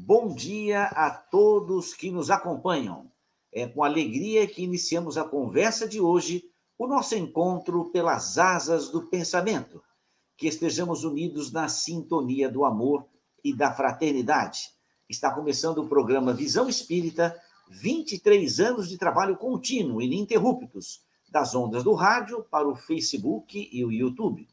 Bom dia a todos que nos acompanham. É com alegria que iniciamos a conversa de hoje, o nosso encontro pelas asas do pensamento. Que estejamos unidos na sintonia do amor e da fraternidade. Está começando o programa Visão Espírita, 23 anos de trabalho contínuo, ininterruptos, das ondas do rádio para o Facebook e o YouTube.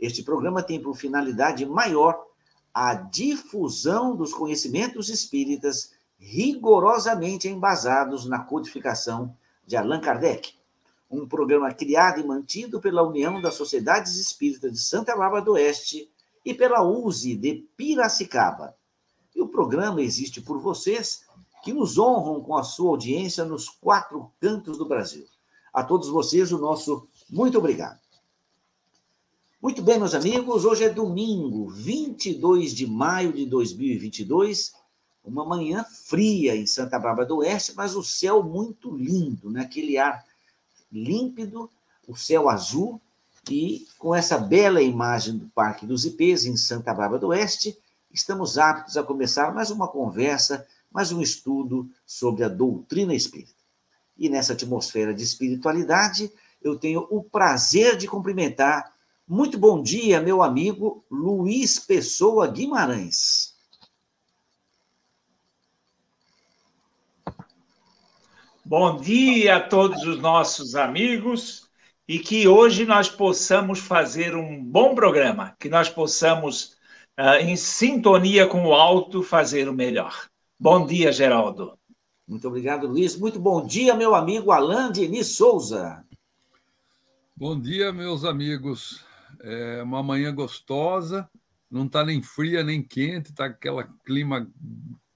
Este programa tem por finalidade maior a difusão dos conhecimentos espíritas rigorosamente embasados na codificação de Allan Kardec, um programa criado e mantido pela União das Sociedades Espíritas de Santa Bárbara do Oeste e pela USE de Piracicaba. E o programa existe por vocês que nos honram com a sua audiência nos quatro cantos do Brasil. A todos vocês, o nosso muito obrigado. Muito bem, meus amigos, hoje é domingo, 22 de maio de 2022, uma manhã fria em Santa Bárbara do Oeste, mas o céu muito lindo, né? aquele ar límpido, o céu azul, e com essa bela imagem do Parque dos Ipês, em Santa Bárbara do Oeste, estamos aptos a começar mais uma conversa, mais um estudo sobre a doutrina espírita. E nessa atmosfera de espiritualidade, eu tenho o prazer de cumprimentar muito bom dia, meu amigo Luiz Pessoa Guimarães. Bom dia a todos os nossos amigos e que hoje nós possamos fazer um bom programa, que nós possamos, uh, em sintonia com o alto, fazer o melhor. Bom dia, Geraldo. Muito obrigado, Luiz. Muito bom dia, meu amigo Alain Denis Souza. Bom dia, meus amigos. É uma manhã gostosa, não está nem fria nem quente, está aquele clima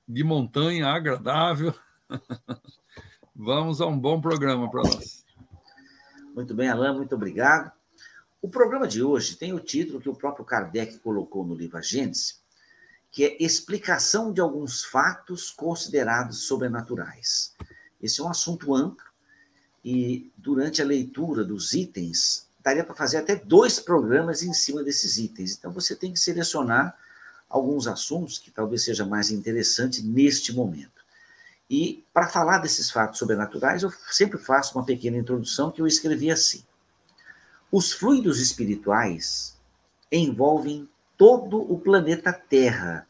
de montanha agradável. Vamos a um bom programa para nós. Muito bem, Alain, muito obrigado. O programa de hoje tem o título que o próprio Kardec colocou no livro A que é Explicação de alguns fatos considerados sobrenaturais. Esse é um assunto amplo e, durante a leitura dos itens daria para fazer até dois programas em cima desses itens. Então, você tem que selecionar alguns assuntos que talvez seja mais interessante neste momento. E, para falar desses fatos sobrenaturais, eu sempre faço uma pequena introdução que eu escrevi assim. Os fluidos espirituais envolvem todo o planeta Terra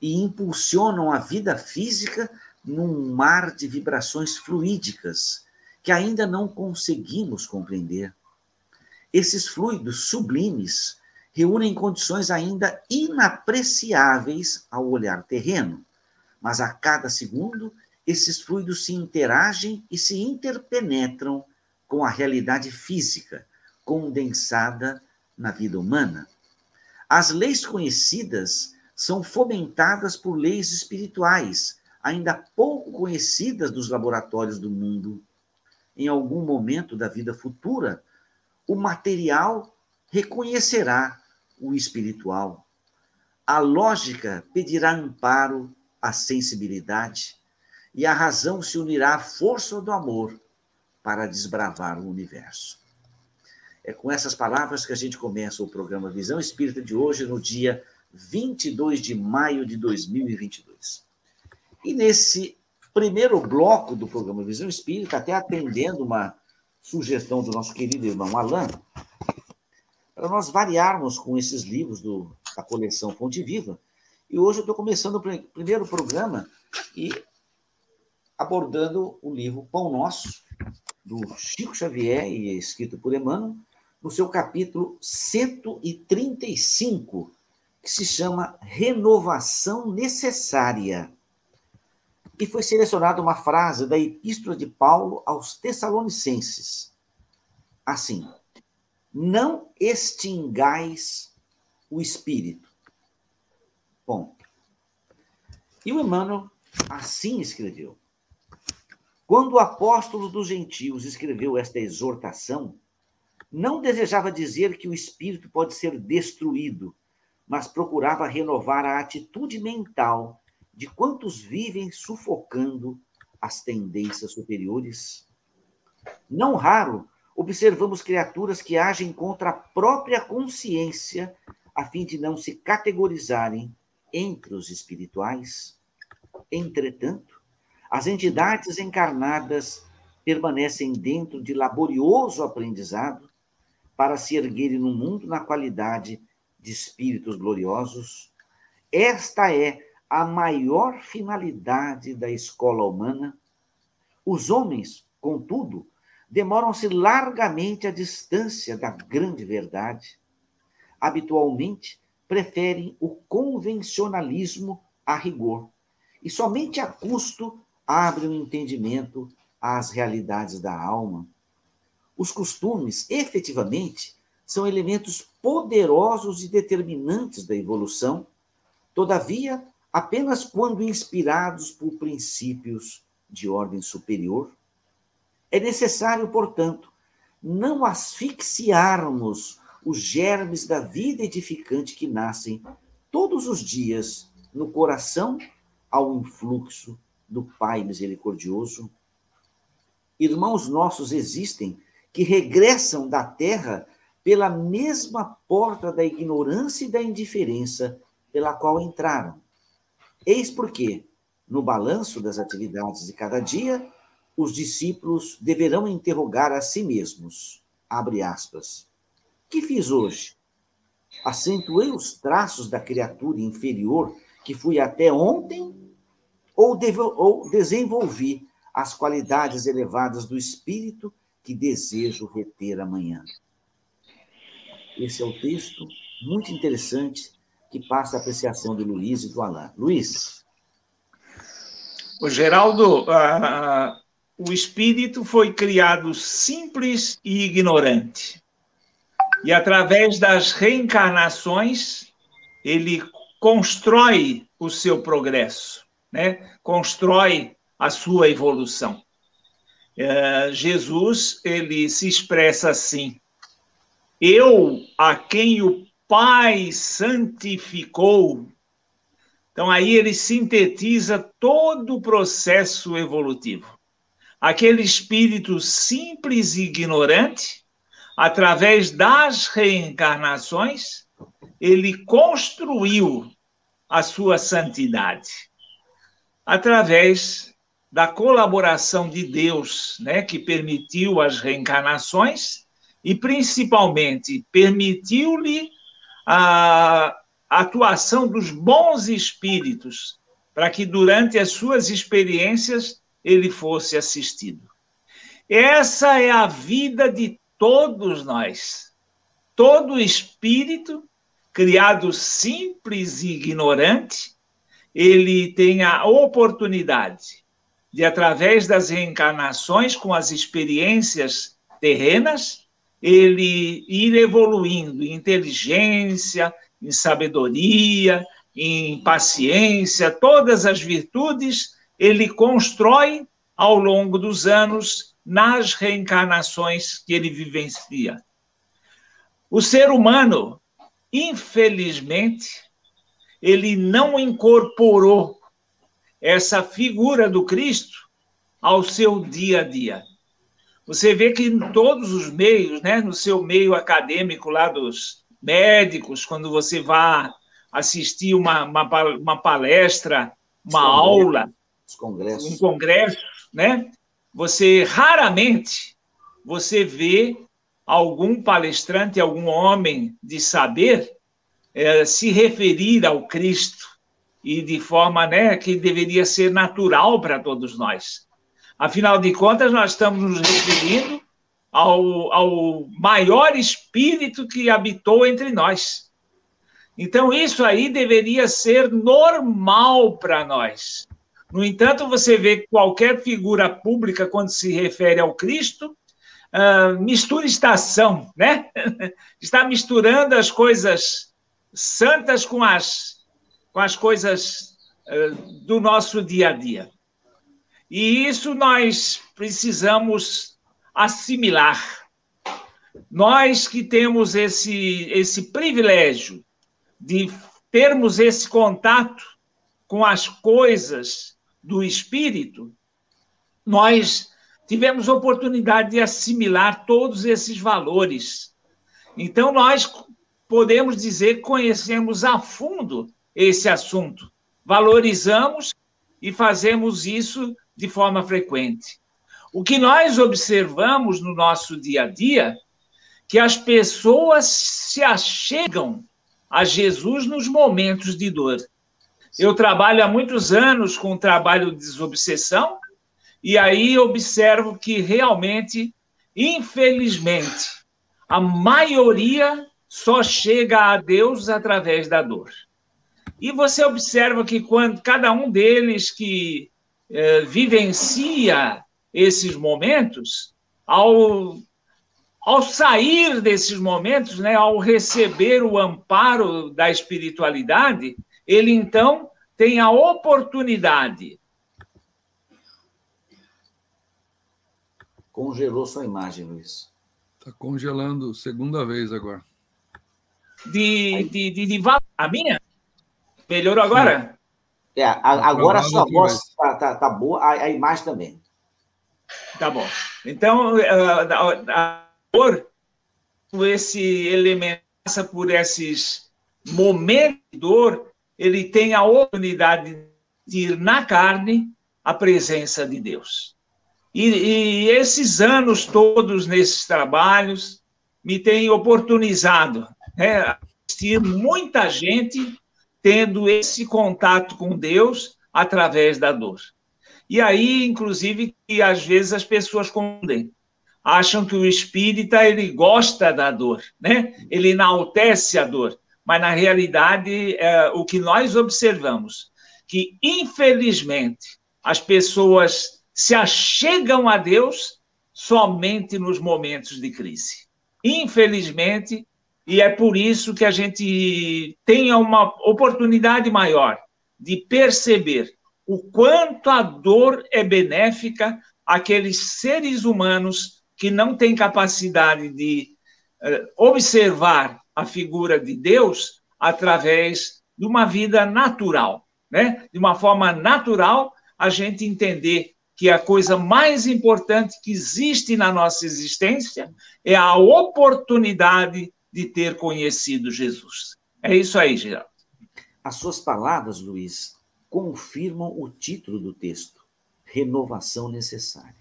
e impulsionam a vida física num mar de vibrações fluídicas que ainda não conseguimos compreender. Esses fluidos sublimes reúnem condições ainda inapreciáveis ao olhar terreno, mas a cada segundo esses fluidos se interagem e se interpenetram com a realidade física condensada na vida humana. As leis conhecidas são fomentadas por leis espirituais, ainda pouco conhecidas dos laboratórios do mundo. Em algum momento da vida futura, o material reconhecerá o espiritual. A lógica pedirá amparo à sensibilidade e a razão se unirá à força do amor para desbravar o universo. É com essas palavras que a gente começa o programa Visão Espírita de hoje, no dia 22 de maio de 2022. E nesse primeiro bloco do programa Visão Espírita, até atendendo uma sugestão do nosso querido irmão Alain, para nós variarmos com esses livros do, da coleção Fonte Viva. E hoje eu estou começando o primeiro programa e abordando o livro Pão Nosso, do Chico Xavier, e escrito por Emmanuel, no seu capítulo 135, que se chama Renovação Necessária e foi selecionada uma frase da Epístola de Paulo aos Tessalonicenses. Assim: Não extingais o espírito. Ponto. E o Emmanuel assim escreveu. Quando o apóstolo dos gentios escreveu esta exortação, não desejava dizer que o espírito pode ser destruído, mas procurava renovar a atitude mental de quantos vivem sufocando as tendências superiores? Não raro, observamos criaturas que agem contra a própria consciência a fim de não se categorizarem entre os espirituais. entretanto, as entidades encarnadas permanecem dentro de laborioso aprendizado para se erguerem no mundo na qualidade de espíritos gloriosos. Esta é a maior finalidade da escola humana. Os homens, contudo, demoram-se largamente à distância da grande verdade. Habitualmente, preferem o convencionalismo a rigor e somente a custo abrem o entendimento às realidades da alma. Os costumes, efetivamente, são elementos poderosos e determinantes da evolução, todavia, apenas quando inspirados por princípios de ordem superior. É necessário, portanto, não asfixiarmos os germes da vida edificante que nascem todos os dias no coração ao influxo do Pai misericordioso. Irmãos nossos existem que regressam da terra pela mesma porta da ignorância e da indiferença pela qual entraram. Eis porque, no balanço das atividades de cada dia, os discípulos deverão interrogar a si mesmos. Abre aspas. Que fiz hoje? Acentuei os traços da criatura inferior que fui até ontem ou, ou desenvolvi as qualidades elevadas do espírito que desejo reter amanhã? Esse é o texto muito interessante que passa a apreciação do Luiz e do Alain. Luiz. O Geraldo, uh, o espírito foi criado simples e ignorante. E através das reencarnações, ele constrói o seu progresso, né? constrói a sua evolução. Uh, Jesus, ele se expressa assim: Eu, a quem o Pai santificou. Então, aí ele sintetiza todo o processo evolutivo. Aquele espírito simples e ignorante, através das reencarnações, ele construiu a sua santidade. Através da colaboração de Deus, né, que permitiu as reencarnações e, principalmente, permitiu-lhe a atuação dos bons espíritos para que durante as suas experiências ele fosse assistido. Essa é a vida de todos nós. Todo espírito, criado simples e ignorante, ele tem a oportunidade de, através das reencarnações, com as experiências terrenas, ele ir evoluindo em inteligência, em sabedoria, em paciência, todas as virtudes ele constrói ao longo dos anos nas reencarnações que ele vivencia. O ser humano, infelizmente, ele não incorporou essa figura do Cristo ao seu dia a dia. Você vê que em todos os meios, né, no seu meio acadêmico lá dos médicos, quando você vai assistir uma, uma, uma palestra, uma aula, um congresso, né? Você raramente você vê algum palestrante, algum homem de saber é, se referir ao Cristo e de forma né, que deveria ser natural para todos nós. Afinal de contas, nós estamos nos referindo ao, ao maior espírito que habitou entre nós. Então, isso aí deveria ser normal para nós. No entanto, você vê qualquer figura pública, quando se refere ao Cristo, uh, mistura estação, né? Está misturando as coisas santas com as, com as coisas uh, do nosso dia a dia. E isso nós precisamos assimilar. Nós que temos esse, esse privilégio de termos esse contato com as coisas do espírito, nós tivemos oportunidade de assimilar todos esses valores. Então, nós podemos dizer que conhecemos a fundo esse assunto, valorizamos e fazemos isso de forma frequente. O que nós observamos no nosso dia a dia que as pessoas se achegam a Jesus nos momentos de dor. Eu trabalho há muitos anos com o trabalho de desobsessão e aí observo que realmente, infelizmente, a maioria só chega a Deus através da dor. E você observa que quando cada um deles que eh, vivencia esses momentos, ao ao sair desses momentos, né, ao receber o amparo da espiritualidade, ele então tem a oportunidade. Congelou sua imagem, Luiz. Está congelando segunda vez agora. De, de, de, de, A minha? Melhorou agora? É, agora a sua voz está tá, tá boa, a, a, imagem também. Tá bom. Então, a, a por esse elemento, passa por esses momentos de dor, ele tem a oportunidade de ir na carne a presença de Deus. E, e esses anos todos nesses trabalhos me têm oportunizado né, assistir muita gente tendo esse contato com Deus através da dor. E aí, inclusive, que às vezes as pessoas confundem acham que o espírita ele gosta da dor, né? Ele enaltece a dor, mas na realidade é, o que nós observamos que infelizmente as pessoas se achegam a Deus somente nos momentos de crise. Infelizmente, e é por isso que a gente tem uma oportunidade maior de perceber o quanto a dor é benéfica àqueles seres humanos que não tem capacidade de uh, observar a figura de Deus através de uma vida natural, né? De uma forma natural, a gente entender que a coisa mais importante que existe na nossa existência é a oportunidade de ter conhecido Jesus. É isso aí, Geraldo. As suas palavras, Luiz, confirmam o título do texto: Renovação Necessária.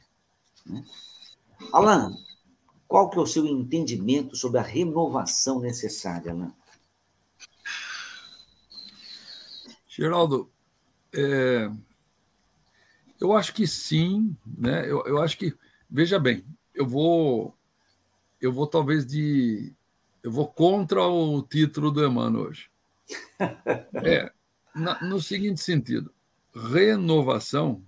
Né? Alan, qual que é o seu entendimento sobre a renovação necessária, Alan? Geraldo, é, eu acho que sim, né? Eu, eu acho que, veja bem, eu vou, eu vou talvez de, eu vou contra o título do Emmanuel hoje. É, na, no seguinte sentido, renovação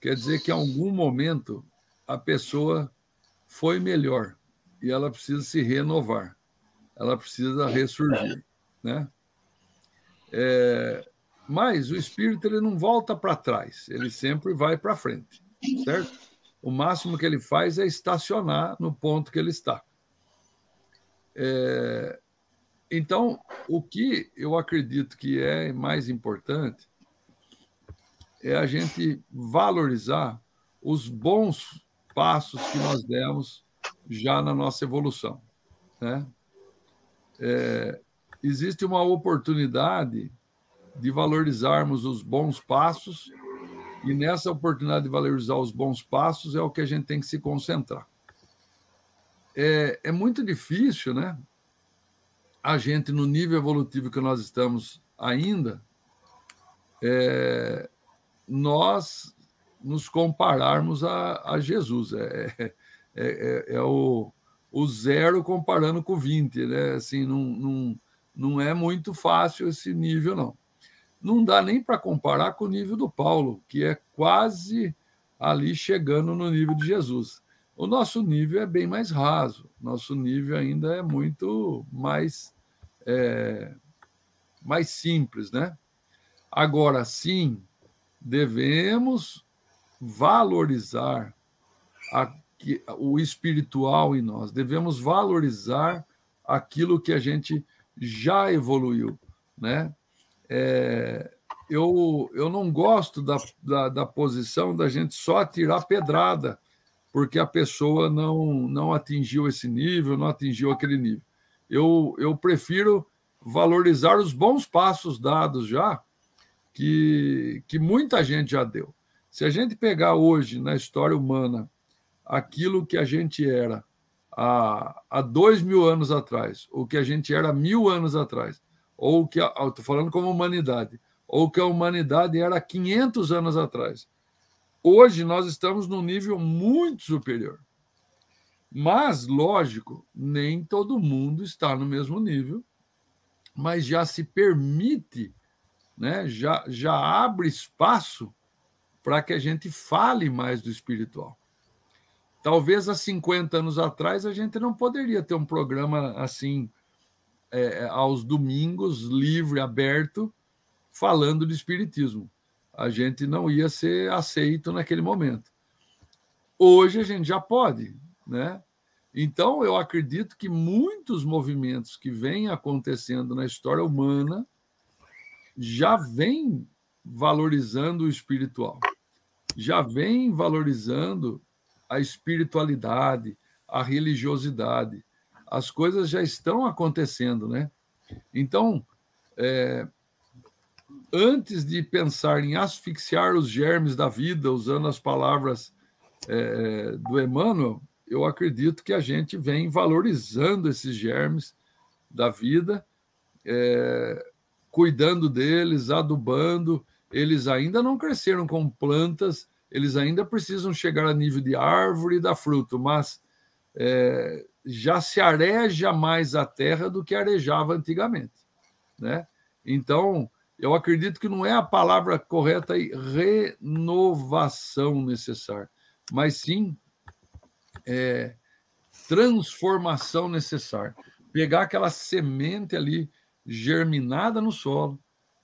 quer dizer que em algum momento a pessoa foi melhor e ela precisa se renovar, ela precisa ressurgir, né? É, mas o espírito ele não volta para trás, ele sempre vai para frente, certo? O máximo que ele faz é estacionar no ponto que ele está. É, então, o que eu acredito que é mais importante é a gente valorizar os bons passos que nós demos já na nossa evolução. Né? É, existe uma oportunidade de valorizarmos os bons passos, e nessa oportunidade de valorizar os bons passos é o que a gente tem que se concentrar. É, é muito difícil, né? A gente, no nível evolutivo que nós estamos ainda, é, nós nos compararmos a, a Jesus. É, é, é, é, o, o zero comparando com o 20, né? Assim, não, não, não é muito fácil esse nível, não. Não dá nem para comparar com o nível do Paulo, que é quase ali chegando no nível de Jesus. O nosso nível é bem mais raso, nosso nível ainda é muito mais, é, mais simples, né? Agora, sim, devemos valorizar a, o espiritual em nós, devemos valorizar aquilo que a gente já evoluiu, né? É, eu, eu não gosto da, da, da, posição da gente só tirar pedrada porque a pessoa não, não atingiu esse nível, não atingiu aquele nível. Eu, eu prefiro valorizar os bons passos dados já, que, que muita gente já deu. Se a gente pegar hoje na história humana aquilo que a gente era há, há dois mil anos atrás, ou que a gente era mil anos atrás, ou que estou falando como humanidade, ou que a humanidade era 500 anos atrás. Hoje nós estamos num nível muito superior. Mas, lógico, nem todo mundo está no mesmo nível, mas já se permite, né? já, já abre espaço para que a gente fale mais do espiritual. Talvez há 50 anos atrás a gente não poderia ter um programa assim, é, é, aos domingos, livre, aberto, falando de espiritismo. A gente não ia ser aceito naquele momento. Hoje a gente já pode, né? Então, eu acredito que muitos movimentos que vêm acontecendo na história humana já vêm valorizando o espiritual, já vêm valorizando a espiritualidade, a religiosidade. As coisas já estão acontecendo, né? Então, é, antes de pensar em asfixiar os germes da vida, usando as palavras é, do Emmanuel, eu acredito que a gente vem valorizando esses germes da vida, é, cuidando deles, adubando. Eles ainda não cresceram como plantas, eles ainda precisam chegar a nível de árvore e dar fruto, mas é, já se areja mais a terra do que arejava antigamente. Né? Então, eu acredito que não é a palavra correta aí, renovação necessária, mas sim é, transformação necessária. Pegar aquela semente ali germinada no solo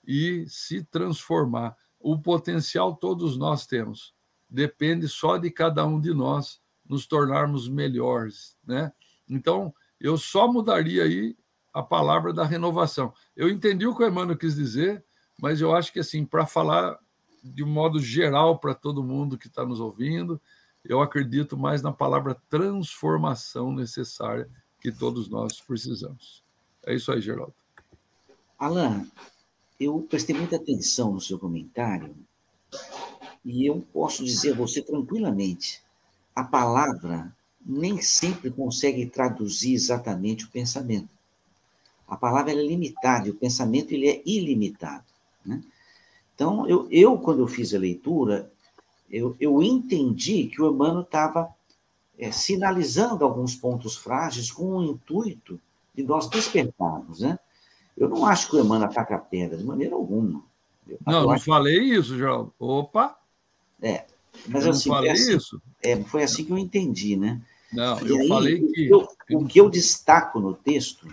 e se transformar. O potencial todos nós temos. Depende só de cada um de nós nos tornarmos melhores, né? Então, eu só mudaria aí a palavra da renovação. Eu entendi o que o Emmanuel quis dizer, mas eu acho que assim, para falar de um modo geral para todo mundo que está nos ouvindo, eu acredito mais na palavra transformação necessária que todos nós precisamos. É isso aí, Geraldo. Alan, eu prestei muita atenção no seu comentário e eu posso dizer a você tranquilamente: a palavra nem sempre consegue traduzir exatamente o pensamento. A palavra é limitada e o pensamento ele é ilimitado. Né? Então, eu, eu, quando eu fiz a leitura, eu, eu entendi que o Emmanuel estava é, sinalizando alguns pontos frágeis com o intuito de nós despertarmos, né? Eu não acho que o Emmanuel ataca a pedra, de maneira alguma. Eu, não, eu não acho... falei isso, João. Opa! É, mas eu assim, não falei assim, isso. É, foi assim que eu entendi, né? Não, e eu aí, falei que. Eu, o que eu destaco no texto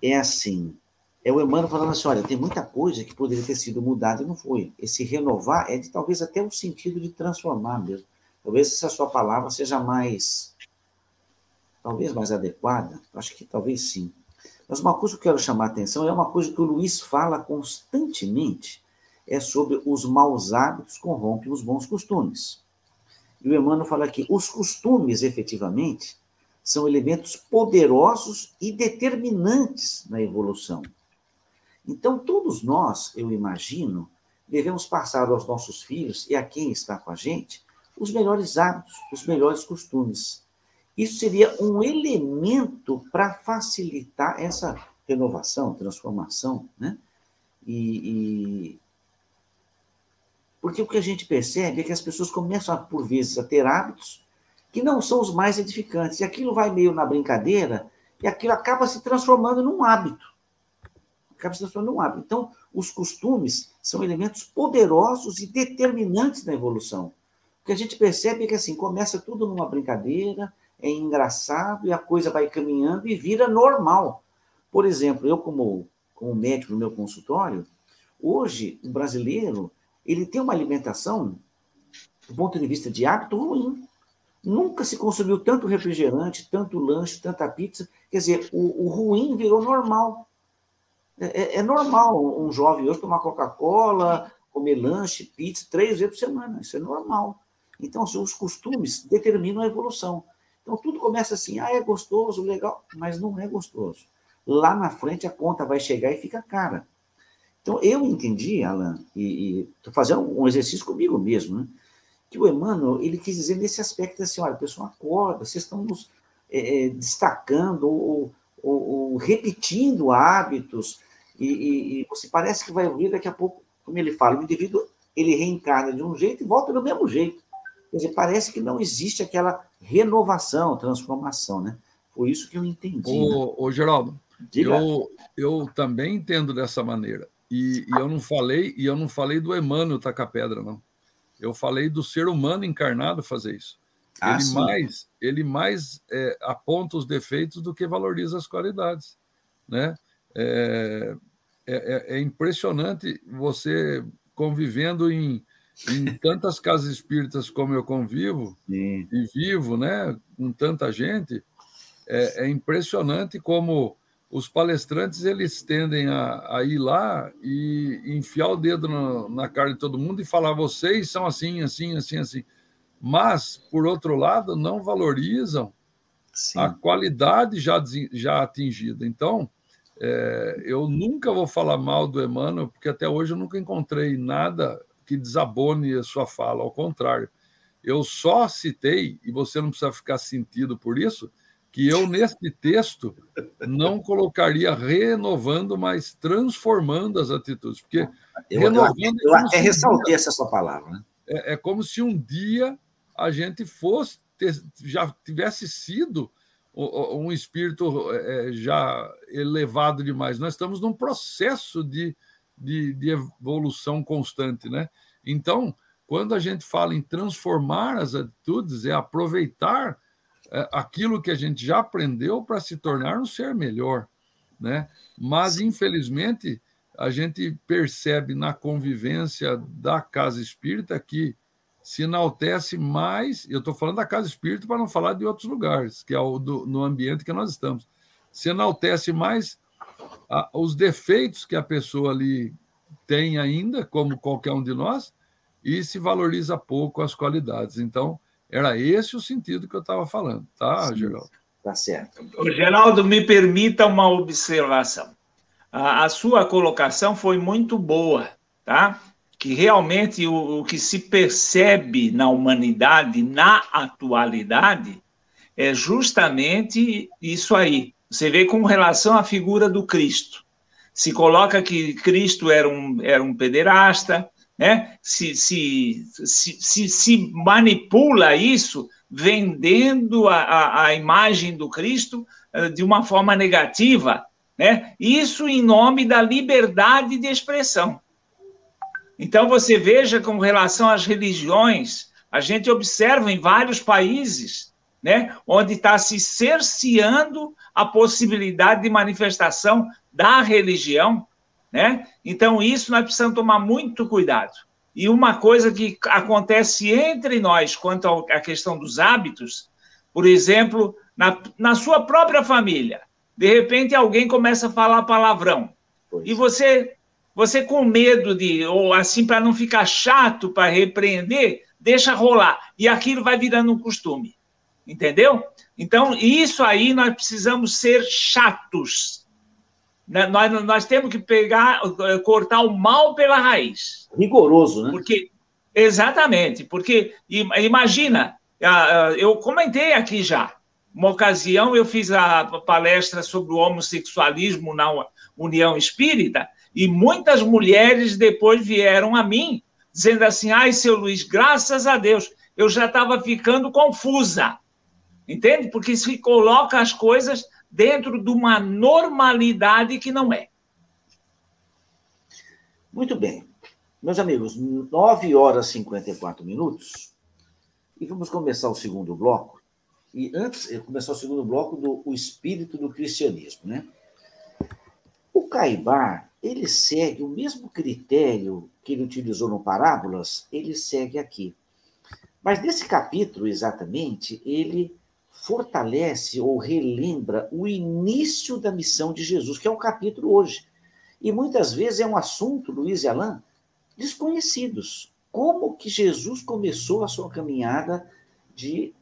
é assim: é o Emmanuel falando assim: olha, tem muita coisa que poderia ter sido mudada e não foi. Esse renovar é de talvez até o sentido de transformar mesmo. Talvez essa sua palavra seja mais. talvez mais adequada. Acho que talvez sim. Mas uma coisa que eu quero chamar a atenção é uma coisa que o Luiz fala constantemente: é sobre os maus hábitos corrompem os bons costumes. E o Emmanuel fala que os costumes, efetivamente, são elementos poderosos e determinantes na evolução. Então, todos nós, eu imagino, devemos passar aos nossos filhos e a quem está com a gente os melhores hábitos, os melhores costumes. Isso seria um elemento para facilitar essa renovação, transformação, né? E, e, porque o que a gente percebe é que as pessoas começam, por vezes, a ter hábitos que não são os mais edificantes. E aquilo vai meio na brincadeira e aquilo acaba se transformando num hábito transformando num hábito. Então, os costumes são elementos poderosos e determinantes na evolução. O que a gente percebe é que assim, começa tudo numa brincadeira, é engraçado e a coisa vai caminhando e vira normal. Por exemplo, eu como, como médico no meu consultório, hoje o brasileiro ele tem uma alimentação, do ponto de vista de hábito, ruim. Nunca se consumiu tanto refrigerante, tanto lanche, tanta pizza. Quer dizer, o, o ruim virou normal. É, é, é normal um jovem hoje tomar Coca-Cola, comer lanche, pizza, três vezes por semana. Isso é normal. Então, assim, os costumes determinam a evolução. Então, tudo começa assim, ah, é gostoso, legal, mas não é gostoso. Lá na frente, a conta vai chegar e fica cara. Então, eu entendi, Alan, e estou fazendo um exercício comigo mesmo, né? que o Emmanuel, ele quis dizer nesse aspecto assim, olha, pessoal, acorda, vocês estão nos é, destacando ou, ou, ou, repetindo hábitos, e, e, e, você parece que vai ouvir daqui a pouco, como ele fala, o indivíduo, ele reencarna de um jeito e volta do mesmo jeito. Quer dizer, parece que não existe aquela renovação, transformação, né? Por isso que eu entendi. Ô, né? ô Geraldo, eu, eu também entendo dessa maneira. E, e, eu não falei, e eu não falei do Emmanuel tacar pedra, não. Eu falei do ser humano encarnado fazer isso. Ah, ele, mais, ele mais é, aponta os defeitos do que valoriza as qualidades. Né? É, é, é, é impressionante você convivendo em, em tantas casas espíritas como eu convivo Sim. e vivo, né, com tanta gente, é, é impressionante como os palestrantes eles tendem a, a, ir lá e enfiar o dedo no, na cara de todo mundo e falar vocês são assim, assim, assim, assim. Mas, por outro lado, não valorizam Sim. a qualidade já, já atingida. Então, é, eu nunca vou falar mal do Emmanuel, porque até hoje eu nunca encontrei nada que desabone a sua fala, ao contrário. Eu só citei, e você não precisa ficar sentido por isso, que eu, neste texto, não colocaria renovando, mas transformando as atitudes. Porque eu, renovando. Eu, eu, eu até ressaltei essa sua palavra. Né? É, é, como se um dia a gente fosse, ter, já tivesse sido um espírito é, já elevado demais. Nós estamos num processo de, de, de evolução constante. Né? Então, quando a gente fala em transformar as atitudes, é aproveitar é, aquilo que a gente já aprendeu para se tornar um ser melhor, né? Mas infelizmente a gente percebe na convivência da casa espírita que se enaltece mais. Eu estou falando da casa espírita para não falar de outros lugares, que é o do, no ambiente que nós estamos. Se enaltece mais a, os defeitos que a pessoa ali tem ainda, como qualquer um de nós, e se valoriza pouco as qualidades. Então, era esse o sentido que eu estava falando, tá, Sim, Geraldo? Tá certo. O Geraldo, me permita uma observação. A, a, sua colocação foi muito boa, tá? Que realmente o, o que se percebe na humanidade, na atualidade, é justamente isso aí. Você vê com relação à figura do Cristo. Se coloca que Cristo era um, era um pederasta, né? se, se, se, se, se manipula isso vendendo a, a, a, imagem do Cristo uh, de uma forma negativa, né? isso em nome da liberdade de expressão. Então, você veja com relação às religiões, a gente observa em vários países, né, onde está se cerceando a possibilidade de manifestação da religião, né? Então, isso nós precisamos tomar muito cuidado. E uma coisa que acontece entre nós quanto à questão dos hábitos, por exemplo, na, na sua própria família, de repente alguém começa a falar palavrão. Pois. E você, você com medo de, ou assim, para não ficar chato para repreender, deixa rolar. E aquilo vai virando um costume. Entendeu? Então, isso aí nós precisamos ser chatos né, nós, nós temos que pegar, eh, cortar o mal pela raiz. Rigoroso, né? Porque, exatamente, porque imagina, eu comentei aqui já, uma ocasião eu fiz a palestra sobre o homossexualismo na União Espírita e muitas mulheres depois vieram a mim dizendo assim: ai, seu Luiz, graças a Deus, eu já estava ficando confusa. Entende? Porque se coloca as coisas dentro de uma normalidade que não é. Muito bem. Meus amigos, 9 horas e 54 minutos. E vamos começar o segundo bloco. E antes começar o segundo bloco do o espírito do cristianismo, né? O Caibar, ele segue o mesmo critério que ele utilizou no Parábolas, ele segue aqui. Mas nesse capítulo, exatamente, ele fortalece ou relembra o início da missão de Jesus, que é o capítulo hoje. E muitas vezes é um assunto, Luiz e Alain, desconhecidos. Como que Jesus começou a sua caminhada de,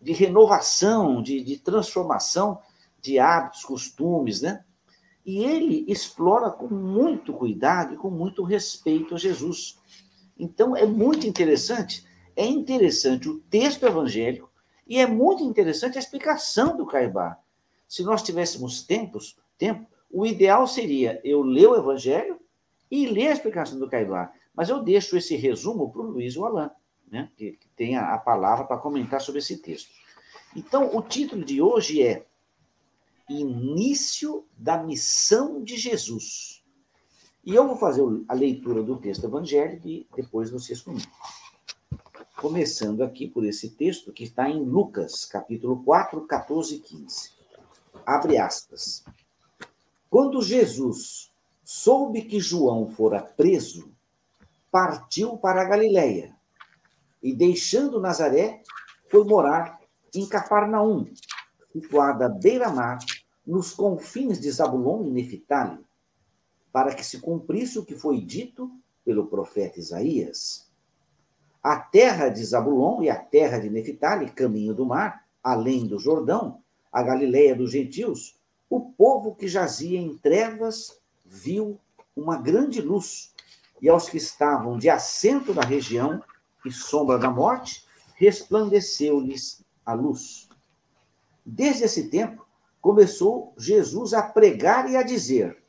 de renovação, de, de transformação de hábitos, costumes, né? E ele explora com muito cuidado e com muito respeito a Jesus. Então, é muito interessante. É interessante o texto evangélico e é muito interessante a explicação do Caibá. Se nós tivéssemos tempos, tempo, o ideal seria eu ler o evangelho e ler a explicação do Caibá. Mas eu deixo esse resumo para o Luiz Alain, né, que, que tem a palavra para comentar sobre esse texto. Então, o título de hoje é Início da Missão de Jesus. E eu vou fazer a leitura do texto evangélico e depois vocês comigo. Começando aqui por esse texto que está em Lucas, capítulo 4, 14 e 15. Abre aspas. Quando Jesus soube que João fora preso, partiu para a Galiléia e, deixando Nazaré, foi morar em Cafarnaum, situada à beira-mar, nos confins de Zabulon e Neftali, para que se cumprisse o que foi dito pelo profeta Isaías. A terra de Zabulon e a terra de Neftali, caminho do mar, além do Jordão, a Galiléia dos gentios, o povo que jazia em trevas viu uma grande luz, e aos que estavam de assento da região e sombra da morte, resplandeceu-lhes a luz. Desde esse tempo, começou Jesus a pregar e a dizer: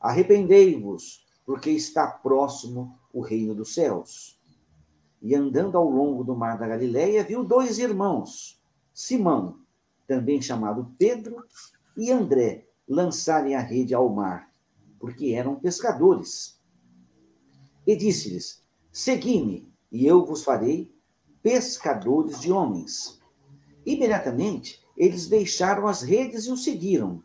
Arrependei-vos, porque está próximo o reino dos céus. E andando ao longo do mar da Galileia, viu dois irmãos, Simão, também chamado Pedro, e André, lançarem a rede ao mar, porque eram pescadores. E disse-lhes: Segui-me, e eu vos farei pescadores de homens. Imediatamente, eles deixaram as redes e o seguiram.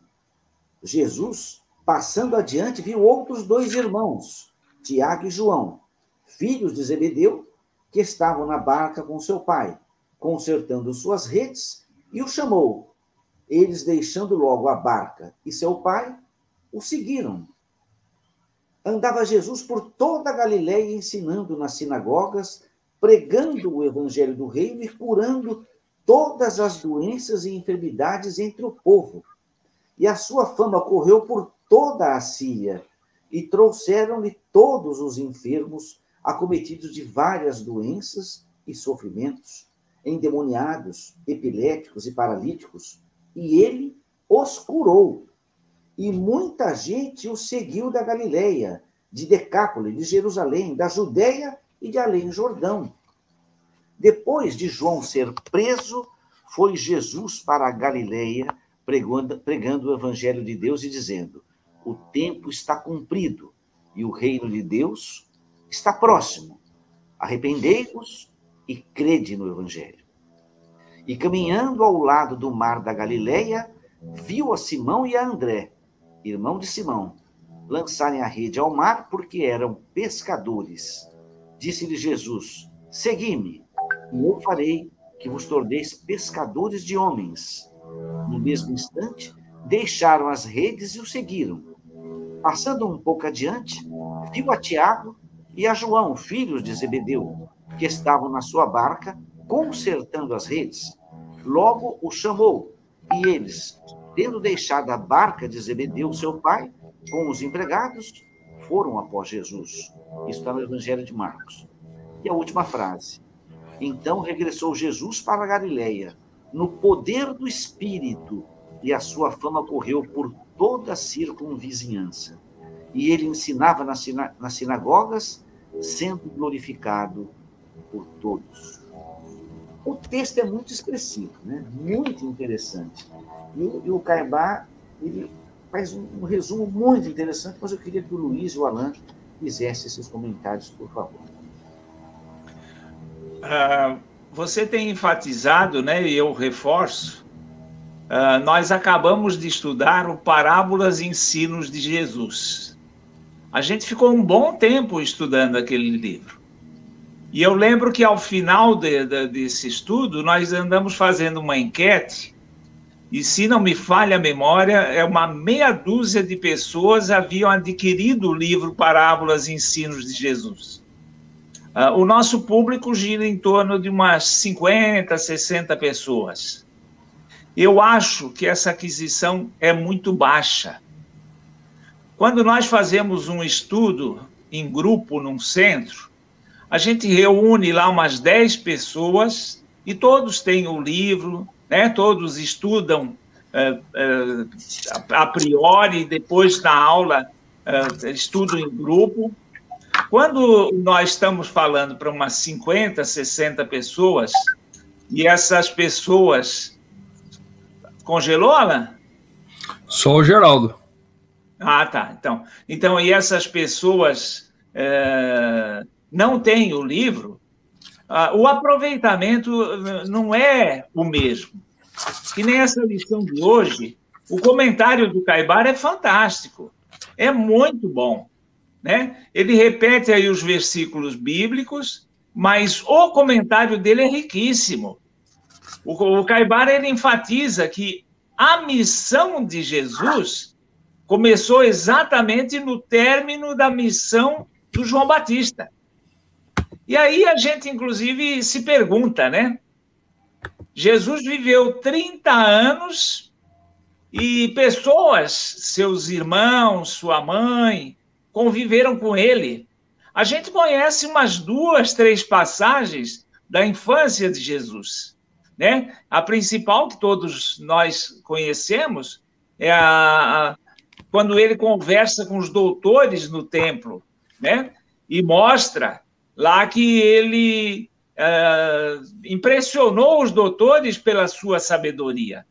Jesus, passando adiante, viu outros dois irmãos, Tiago e João, filhos de Zebedeu, que estavam na barca com seu pai, consertando suas redes, e o chamou. Eles, deixando logo a barca e seu pai, o seguiram. Andava Jesus por toda a Galiléia ensinando nas sinagogas, pregando o evangelho do reino e curando todas as doenças e enfermidades entre o povo. E a sua fama correu por toda a Síria, e trouxeram-lhe todos os enfermos, acometidos de várias doenças e sofrimentos, endemoniados, epiléticos e paralíticos, e ele os curou. E muita gente o seguiu da Galileia, de Decápole, de Jerusalém, da Judéia e de além Jordão. Depois de João ser preso, foi Jesus para a Galileia, pregando, pregando o evangelho de Deus e dizendo: O tempo está cumprido e o reino de Deus está próximo. Arrependei-vos e crede no evangelho. E caminhando ao lado do mar da Galileia, viu a Simão e a André, irmão de Simão, lançarem a rede ao mar porque eram pescadores. Disse-lhe Jesus: Segui-me e eu farei que vos torneis pescadores de homens. No mesmo instante, deixaram as redes e o seguiram. Passando um pouco adiante, viu a Tiago e a João, filhos de Zebedeu, que estavam na sua barca, consertando as redes. Logo o chamou, e eles, tendo deixado a barca de Zebedeu, seu pai, com os empregados, foram após Jesus. Isso está no Evangelho de Marcos. E a última frase. Então regressou Jesus para Galiléia, no poder do Espírito, e a sua fama correu por toda a circunvizinhança. E ele ensinava nas, nas sinagogas, sendo glorificado por todos. O texto é muito expressivo, né? muito interessante. E, o, e o Caibá, ele faz um, um, resumo muito interessante, mas eu queria que o Luiz e o Alan fizessem esses comentários, por favor. Uh, você tem enfatizado, né, e eu reforço, uh, nós acabamos de estudar o Parábolas e Ensinos de Jesus. A gente ficou um bom tempo estudando aquele livro. E eu lembro que ao final de, de, desse estudo, nós andamos fazendo uma enquete, e se não me falha a memória, é uma meia dúzia de pessoas haviam adquirido o livro Parábolas e Ensinos de Jesus. Uh, o nosso público gira em torno de umas 50, 60 pessoas. Eu acho que essa aquisição é muito baixa. quando nós fazemos um estudo em grupo num centro, a gente reúne lá umas 10 pessoas e todos têm o livro, né? todos estudam uh, uh, a priori, depois da aula uh, estudam em grupo. Quando nós estamos falando para umas 50, 60 pessoas, e essas pessoas. Congelou, Alan? Só o Geraldo. Ah, tá. Então, então e essas pessoas é, não têm o livro, ah, o aproveitamento não é o mesmo. Que nem essa lição de hoje, o comentário do Caibar é fantástico, é muito bom. Né? Ele repete aí os versículos bíblicos, mas o comentário dele é riquíssimo. O, o Caibar ele enfatiza que a missão de Jesus começou exatamente no término da missão do João Batista. E aí a gente, inclusive, se pergunta, né? Jesus viveu 30 anos e pessoas, seus irmãos, sua mãe, conviveram com ele. A gente conhece umas duas, três passagens da infância de Jesus. Né? A principal que todos nós conhecemos é a, quando ele conversa com os doutores no templo, né? E mostra lá que ele uh, impressionou os doutores pela sua sabedoria.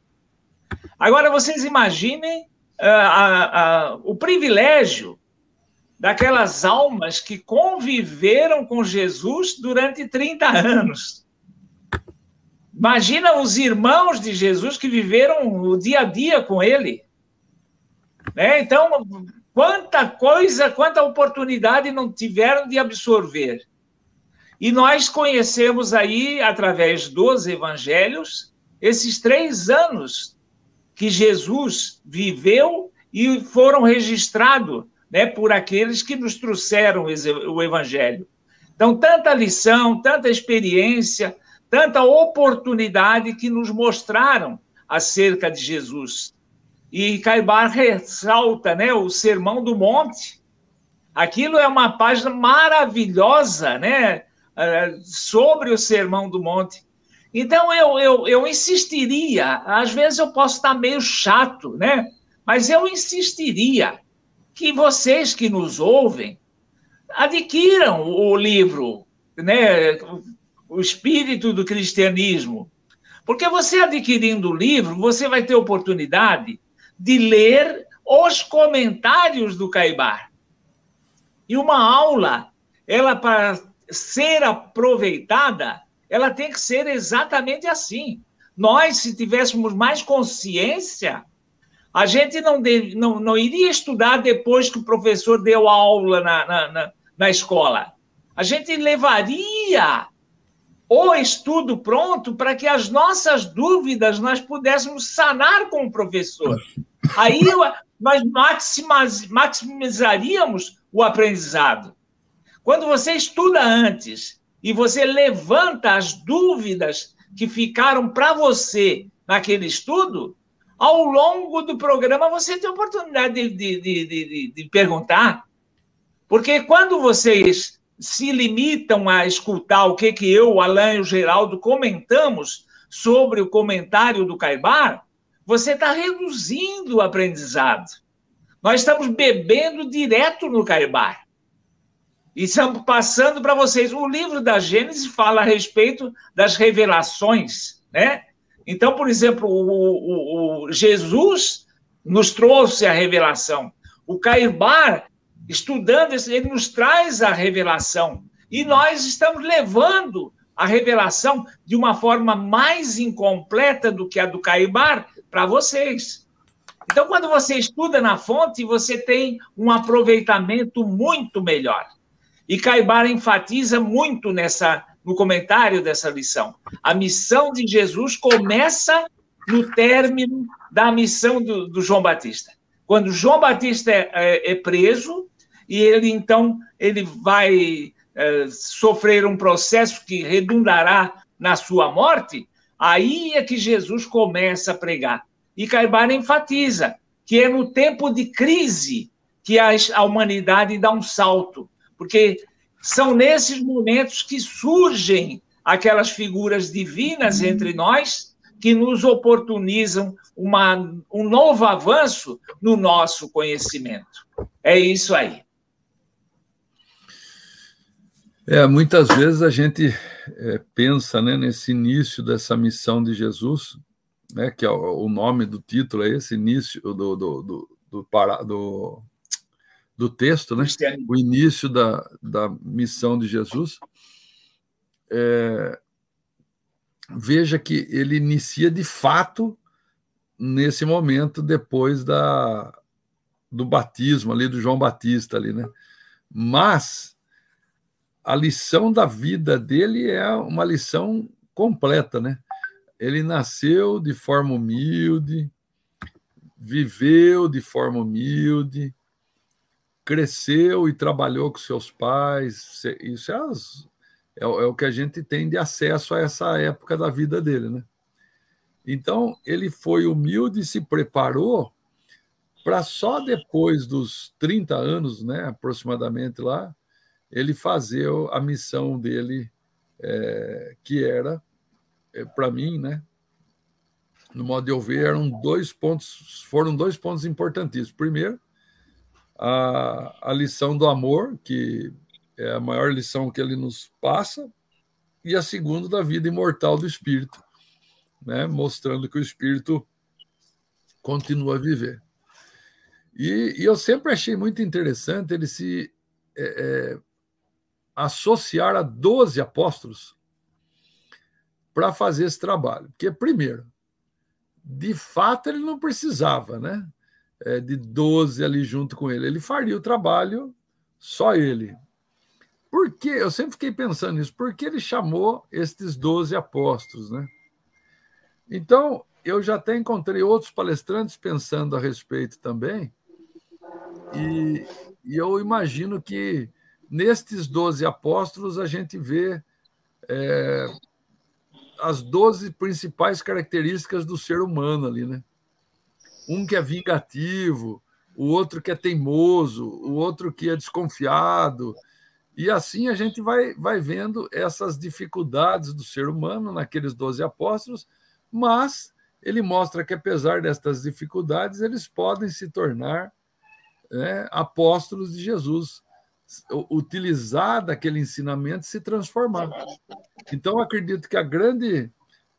Agora, vocês imaginem a, a, o privilégio daquelas almas que conviveram com Jesus durante 30 anos. Imagina os irmãos de Jesus que viveram o dia a dia com ele. Né? Então, quanta coisa, quanta oportunidade não tiveram de absorver. E nós conhecemos aí, através dos evangelhos, esses três anos que Jesus viveu e foram registrados né, por aqueles que nos trouxeram o evangelho. Então, tanta lição, tanta experiência, tanta oportunidade que nos mostraram acerca de Jesus. E Caibar ressalta né, o Sermão do Monte. Aquilo é uma página maravilhosa né, eh, sobre o Sermão do Monte. Então, eu, eu, eu insistiria, às vezes eu posso estar meio chato, né? mas eu insistiria que vocês que nos ouvem adquiram o livro, né? o espírito do cristianismo. Porque você adquirindo o livro, você vai ter oportunidade de ler os comentários do Caibar. E uma aula, ela para ser aproveitada, ela tem que ser exatamente assim. Nós, se tivéssemos mais consciência, a gente não, deve, não, não iria estudar depois que o professor deu aula na, na, na, na escola. A gente levaria o estudo pronto para que as nossas dúvidas nós pudéssemos sanar com o professor. Aí nós maximizaríamos o aprendizado. Quando você estuda antes e você levanta as dúvidas que ficaram para você naquele estudo, ao longo do programa você tem oportunidade de, de, de, de, de perguntar. Porque quando vocês se limitam a escutar o que, que eu, Alain e o Geraldo comentamos sobre o comentário do Caibar, você está reduzindo o aprendizado. Nós estamos bebendo direto no Caibar. E estamos passando para vocês. O livro da Gênesis fala a respeito das revelações, né? Então, por exemplo, o, o, o Jesus nos trouxe a revelação. O Caibar, estudando, ele nos traz a revelação. E nós estamos levando a revelação de uma forma mais incompleta do que a do Caibar para vocês. Então, quando você estuda na fonte, você tem um aproveitamento muito melhor. E Caibar enfatiza muito nessa no comentário dessa lição. A missão de Jesus começa no término da missão do, do João Batista. Quando João Batista é, é, é, preso e ele então ele vai é, sofrer um processo que redundará na sua morte, Aí é que Jesus começa a pregar. E Caibar enfatiza que é no tempo de crise que a humanidade dá um salto, porque são nesses momentos que surgem aquelas figuras divinas entre nós que nos oportunizam uma, um novo avanço no nosso conhecimento. É isso aí. É, muitas vezes a gente é, pensa né, nesse início dessa missão de Jesus, né, que é o, o nome do título é esse, início do, do, do, do, do, do texto, né? o início da, da missão de Jesus. É, veja que ele inicia de fato nesse momento depois da, do batismo ali do João Batista ali, né? Mas a lição da vida dele é uma lição completa, né? Ele nasceu de forma humilde, viveu de forma humilde, cresceu e trabalhou com seus pais. Isso é, as, é, é, o que a gente tem de acesso a essa época da vida dele, né? Então, ele foi humilde e se preparou para só depois dos 30 anos, né, aproximadamente lá, ele fazer a missão dele, é, que era, é, para mim, né, no modo de eu ver, eram dois pontos, foram dois pontos importantíssimos. Primeiro, a, a lição do amor, que é a maior lição que ele nos passa, e a segunda, da vida imortal do espírito, né, mostrando que o espírito continua a viver. E, e eu sempre achei muito interessante ele se é, é, associar a 12 apóstolos para fazer esse trabalho. Porque, primeiro, de fato, ele não precisava né, é, de 12 ali junto com ele. Ele faria o trabalho só ele. Por quê? Eu sempre fiquei pensando nisso. Por que ele chamou estes 12 apóstolos? Né? Então, eu já até encontrei outros palestrantes pensando a respeito também. E, e eu imagino que Nestes doze apóstolos, a gente vê é, as doze principais características do ser humano ali, né? Um que é vingativo, o outro que é teimoso, o outro que é desconfiado. E assim a gente vai, vai vendo essas dificuldades do ser humano naqueles doze apóstolos, mas ele mostra que, apesar destas dificuldades, eles podem se tornar né, apóstolos de Jesus utilizar daquele ensinamento se transformar. Então, acredito que a grande,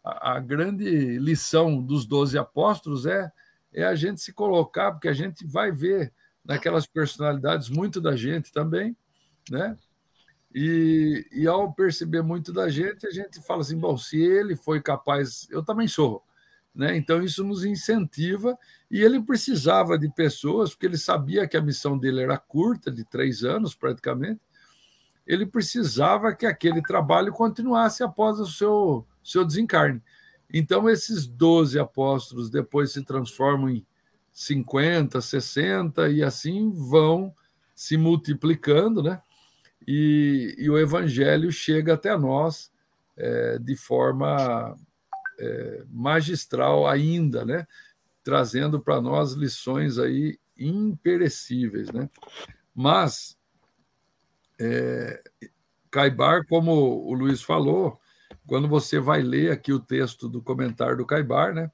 a, a grande lição dos doze apóstolos é, é a gente se colocar, porque a gente vai ver naquelas personalidades muito da gente também, né? E, e ao perceber muito da gente, a gente fala assim: bom, se ele foi capaz, eu também sou. Né? Então, isso nos incentiva. E ele precisava de pessoas, porque ele sabia que a missão dele era curta, de três anos praticamente. Ele precisava que aquele trabalho continuasse após o seu, seu desencarne. Então, esses 12 apóstolos depois se transformam em 50, 60 e assim vão se multiplicando, né? E, e o evangelho chega até nós é, de forma é, magistral ainda, né? trazendo para nós lições aí imperecíveis. Né? Mas, é, Caibar, como o Luiz falou, quando você vai ler aqui o texto do comentário do Caibar, né,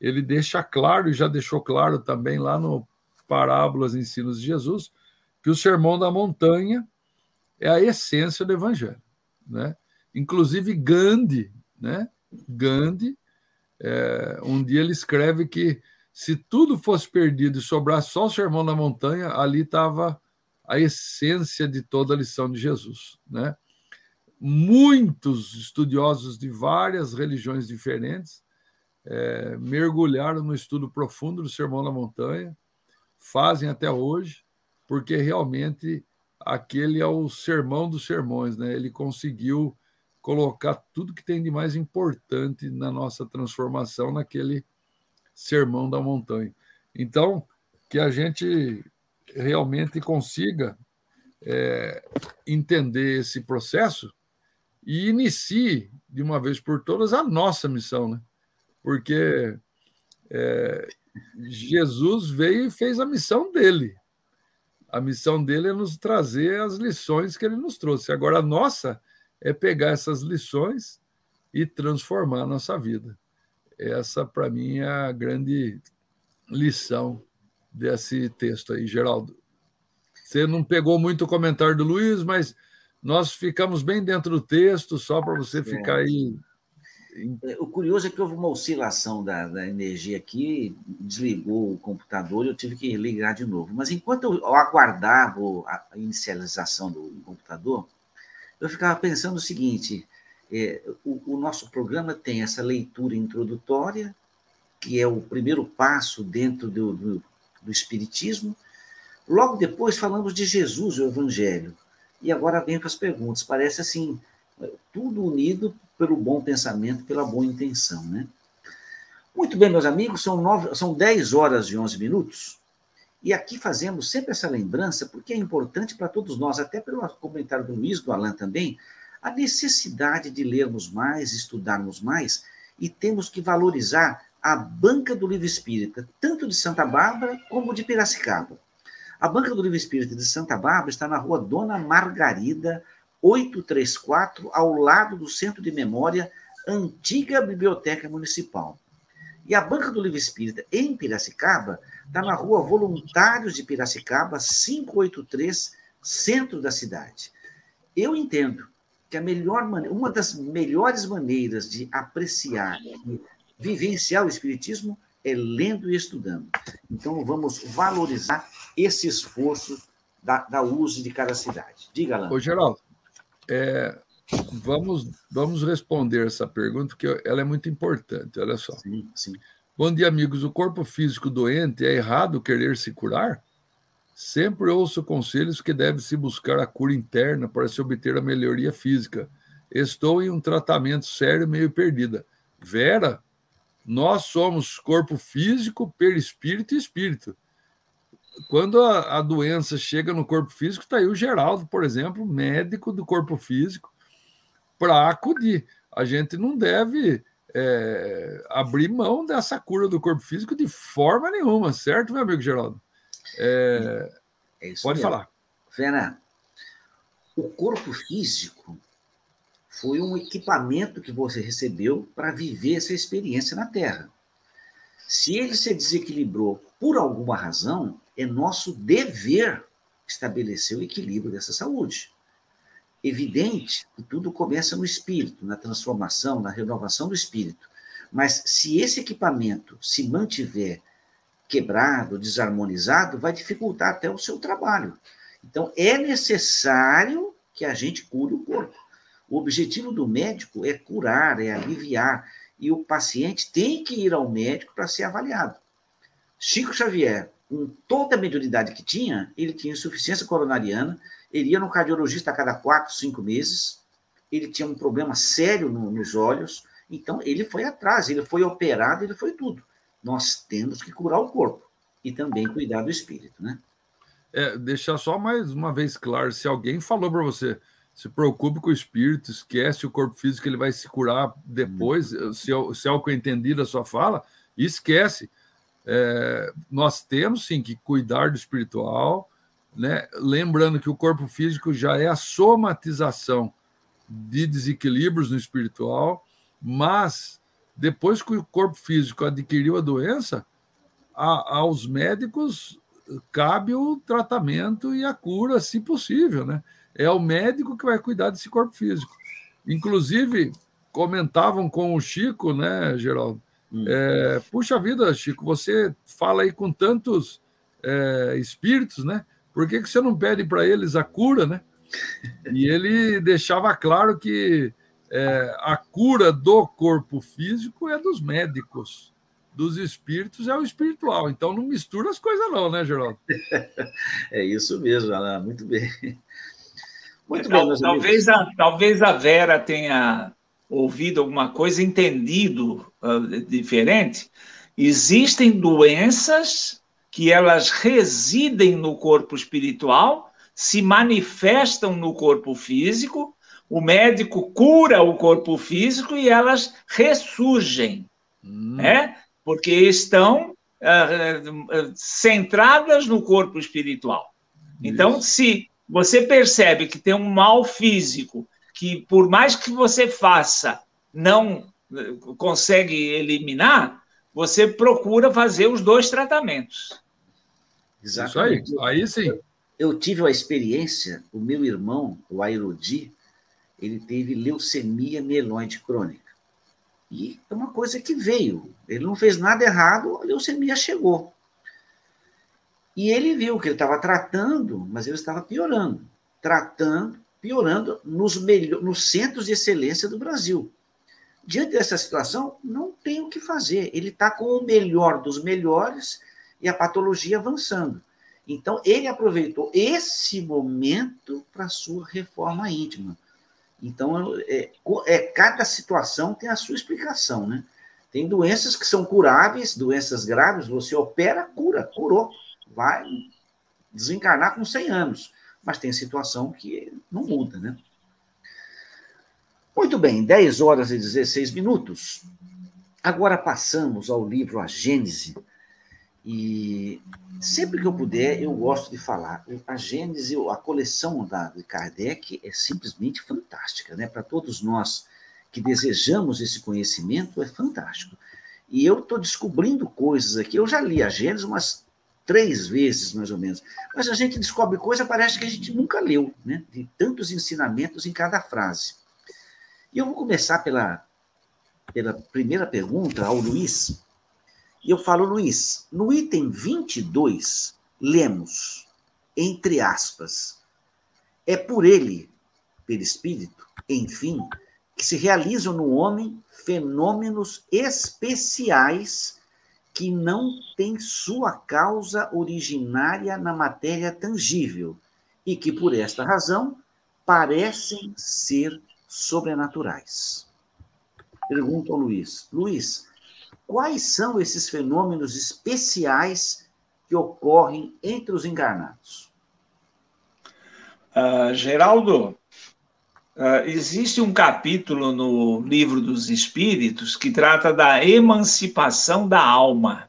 ele deixa claro, e já deixou claro também lá no Parábolas e Ensinos de Jesus, que o Sermão da Montanha é a essência do Evangelho. Né? Inclusive Gandhi, né? Gandhi, é, um dia ele escreve que se tudo fosse perdido e sobrar só o sermão da montanha, ali estava a essência de toda a lição de Jesus. Né? Muitos estudiosos de várias religiões diferentes é, mergulharam no estudo profundo do Sermão da Montanha, fazem até hoje, porque realmente aquele é o sermão dos sermões, né? Ele conseguiu colocar tudo que tem de mais importante na nossa transformação naquele sermão da montanha. Então, que a gente realmente consiga é, entender esse processo e inicie de uma vez por todas a nossa missão, né? Porque é, Jesus veio e fez a missão dele. A missão dele é nos trazer as lições que ele nos trouxe. Agora, a nossa é pegar essas lições e transformar a nossa vida. Essa, para mim, é a grande lição desse texto aí, Geraldo. Você não pegou muito o comentário do Luiz, mas nós ficamos bem dentro do texto, só para você ficar aí. É, o curioso é que houve uma oscilação da, da, energia aqui, desligou o computador e eu tive que ligar de novo. Mas enquanto eu aguardava a inicialização do computador, eu ficava pensando o seguinte: é, o, o nosso programa tem essa leitura introdutória, que é o primeiro passo dentro do, do, do Espiritismo. Logo depois falamos de Jesus, o Evangelho. E agora vem com as perguntas. Parece assim, tudo unido pelo bom pensamento, pela boa intenção, né? Muito bem, meus amigos, são, nove, são 10 horas e 11 minutos. E aqui fazemos sempre essa lembrança, porque é importante para todos nós, até pelo comentário do Luiz, do Alain também, a necessidade de lermos mais, estudarmos mais, e temos que valorizar a banca do livro espírita, tanto de Santa Bárbara como de Piracicaba. A Banca do Livro Espírita de Santa Bárbara está na rua Dona Margarida, 834, ao lado do Centro de Memória, antiga Biblioteca Municipal. E a Banca do Livro Espírita, em Piracicaba, está na rua Voluntários de Piracicaba, 583, centro da cidade. Eu entendo que a melhor uma das melhores maneiras de apreciar e vivenciar o Espiritismo é lendo e estudando. Então, vamos valorizar esse esforço da, da uso de cada cidade. Diga, Alan. Ô, Geraldo, é, vamos, vamos responder essa pergunta, porque ela é muito importante. Olha só. Sim, sim. Bom dia, amigos. O corpo físico doente é errado querer se curar? Sempre ouço conselhos que deve-se buscar a cura interna para se obter a melhoria física. Estou em um tratamento sério meio perdida. Vera, nós somos corpo físico, perispírito e espírito. Quando a, a doença chega no corpo físico, está aí o Geraldo, por exemplo, médico do corpo físico, para acudir. A gente não deve é, abrir mão dessa cura do corpo físico de forma nenhuma, certo, meu amigo Geraldo? É, é pode mesmo. falar. Fernando, o corpo físico foi um equipamento que você recebeu para viver essa experiência na Terra. Se ele se desequilibrou por alguma razão, é nosso dever estabelecer o equilíbrio dessa saúde. Evidente que tudo começa no espírito, na transformação, na renovação do espírito. Mas se esse equipamento se mantiver quebrado, desarmonizado, vai dificultar até o seu trabalho. Então, é necessário que a gente cure o corpo. O objetivo do médico é curar, é aliviar, e o paciente tem que ir ao médico para ser avaliado. Chico Xavier, com toda a mediunidade que tinha, ele tinha insuficiência coronariana, ele ia no cardiologista a cada quatro, cinco meses, ele tinha um problema sério no, nos olhos, então ele foi atrás, ele foi operado, ele foi tudo. Nós temos que curar o corpo e também cuidar do espírito, né? É, deixar só mais uma vez claro, se alguém falou para você, se preocupe com o espírito, esquece o corpo físico, ele vai se curar depois. Uhum. Se, é, se é o que eu entendi da sua fala, esquece. É, nós temos sim que cuidar do espiritual, né? lembrando que o corpo físico já é a somatização de desequilíbrios no espiritual, mas depois que o corpo físico adquiriu a doença, a, aos médicos cabe o tratamento e a cura, se possível, né? É o médico que vai cuidar desse corpo físico. Inclusive, comentavam com o Chico, né, Geraldo? Hum. É, Puxa vida, Chico, você fala aí com tantos é, espíritos, né? Por que, que você não pede para eles a cura, né? E ele deixava claro que é, a cura do corpo físico é dos médicos, dos espíritos é o espiritual. Então não mistura as coisas, não, né, Geraldo? É isso mesmo, Alain, muito bem. Muito bem, meus talvez, a, talvez a Vera tenha ouvido alguma coisa, entendido uh, diferente. Existem doenças que elas residem no corpo espiritual, se manifestam no corpo físico, o médico cura o corpo físico e elas ressurgem, hum. né? porque estão uh, uh, centradas no corpo espiritual. Então, se você percebe que tem um mal físico, que por mais que você faça, não eh, consegue eliminar, você procura fazer os dois tratamentos. Exatamente. Isso aí, aí sim. Eu tive a experiência, o meu irmão, o Airodi, ele teve leucemia mieloide crônica. E é uma coisa que veio. Ele não fez nada errado, a leucemia chegou. E ele viu que ele estava tratando, mas ele estava piorando. Tratando, piorando nos, melhor, nos centros de excelência do Brasil. Diante dessa situação, não tem o que fazer. Ele está com o melhor dos melhores e a patologia avançando. Então, ele aproveitou esse momento para sua reforma íntima. Então, é, é, cada situação tem a sua explicação, né? Tem doenças que são curáveis, doenças graves, você opera, cura, curou vai desencarnar com 100 anos. Mas tem situação que não muda, né? Muito bem, 10 horas e 16 minutos. Agora passamos ao livro A Gênese. E sempre que eu puder, eu gosto de falar. A Gênese, a coleção da, de Kardec é simplesmente fantástica, né? Para todos nós que desejamos esse conhecimento, é fantástico. E eu estou descobrindo coisas aqui. Eu já li a Gênesis umas três vezes, mais ou menos. Mas a gente descobre coisa, parece que a gente nunca leu, né? De tantos ensinamentos em cada frase. E eu vou começar pela, pela primeira pergunta ao Luiz. E eu falo, Luiz, no item 22, lemos, entre aspas, é por ele, pelo Espírito, enfim, que se realizam no homem fenômenos especiais que não tem sua causa originária na matéria tangível e que, por esta razão, parecem ser sobrenaturais. Pergunta ao Luiz: Luiz, quais são esses fenômenos especiais que ocorrem entre os encarnados? Uh, Geraldo, Uh, existe um capítulo no Livro dos Espíritos que trata da emancipação da alma.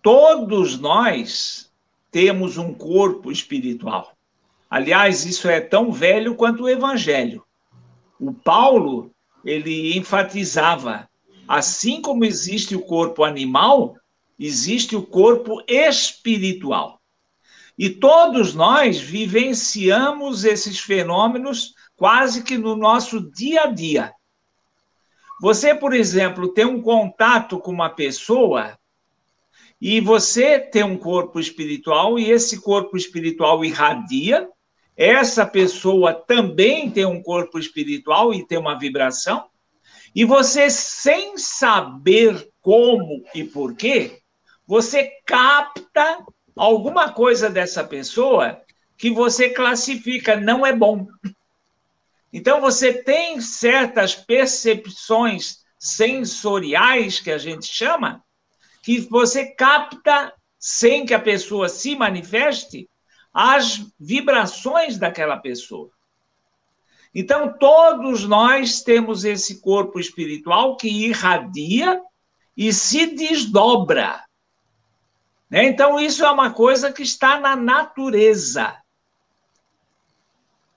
Todos nós temos um corpo espiritual. Aliás, isso é tão velho quanto o Evangelho. O Paulo, ele enfatizava, assim como existe o corpo animal, existe o corpo espiritual. E todos nós vivenciamos esses fenômenos quase que no nosso dia a dia. Você, por exemplo, tem um contato com uma pessoa e você tem um corpo espiritual e esse corpo espiritual irradia, essa pessoa também tem um corpo espiritual e tem uma vibração, e você, sem saber como e porquê, você capta alguma coisa dessa pessoa que você classifica não é bom. Então você tem certas percepções sensoriais que a gente chama que você capta sem que a pessoa se manifeste as vibrações daquela pessoa. Então todos nós temos esse corpo espiritual que irradia e se desdobra. Né? Então, isso é uma coisa que está na natureza.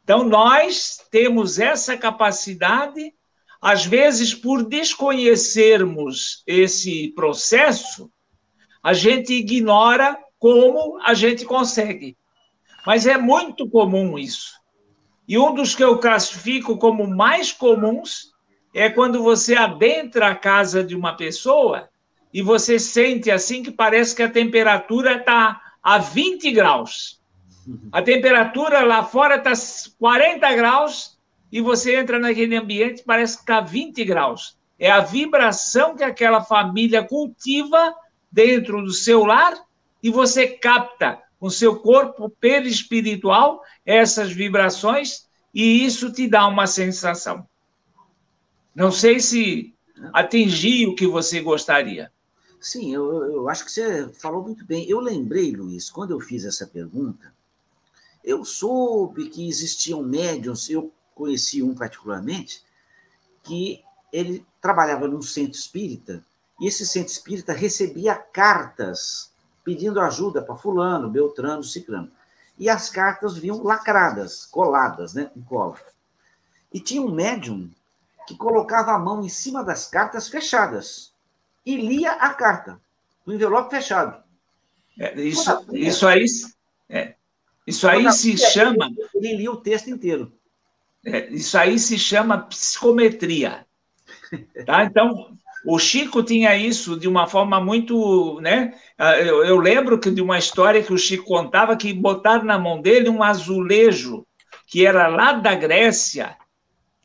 Então, nós temos essa capacidade, às vezes, por desconhecermos esse processo, a gente ignora como a gente consegue. Mas é muito comum isso. E um dos que eu classifico como mais comuns é quando você adentra a casa de uma pessoa e você sente assim que parece que a temperatura está a 20 graus. A temperatura lá fora está 40 graus e você entra naquele ambiente parece que está 20 graus. É a vibração que aquela família cultiva dentro do seu lar e você capta com seu corpo perispiritual essas vibrações e isso te dá uma sensação. Não sei se atingi o que você gostaria. Sim, eu, eu acho que você falou muito bem. Eu lembrei, Luiz, quando eu fiz essa pergunta, eu soube que existiam médiums, eu conheci um particularmente, que ele trabalhava num centro espírita, e esse centro espírita recebia cartas pedindo ajuda para fulano, beltrano, ciclano. e as cartas vinham lacradas, coladas, né, em cola. E tinha um médium que colocava a mão em cima das cartas fechadas e lia a carta, no envelope fechado. É, isso, isso aí, é, isso aí se chama. Ele lia o texto inteiro. É, isso aí se chama psicometria. Tá? Então, o Chico tinha isso de uma forma muito. Né? Ah, eu, eu lembro que de uma história que o Chico contava que botaram na mão dele um azulejo que era lá da Grécia,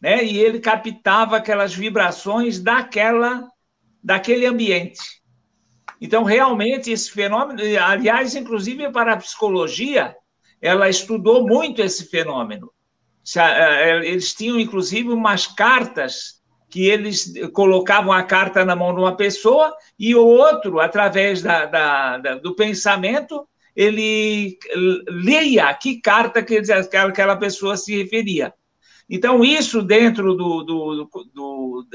né? e ele captava aquelas vibrações daquela, daquele ambiente. Então, realmente, esse fenômeno, aliás, inclusive para a psicologia, ela estudou muito esse fenômeno. Eles tinham, inclusive, umas cartas que eles colocavam a carta na mão de uma pessoa e o outro, através da, da, da, do pensamento, ele leia que carta que aquela pessoa se referia. Então, isso dentro do, do, do,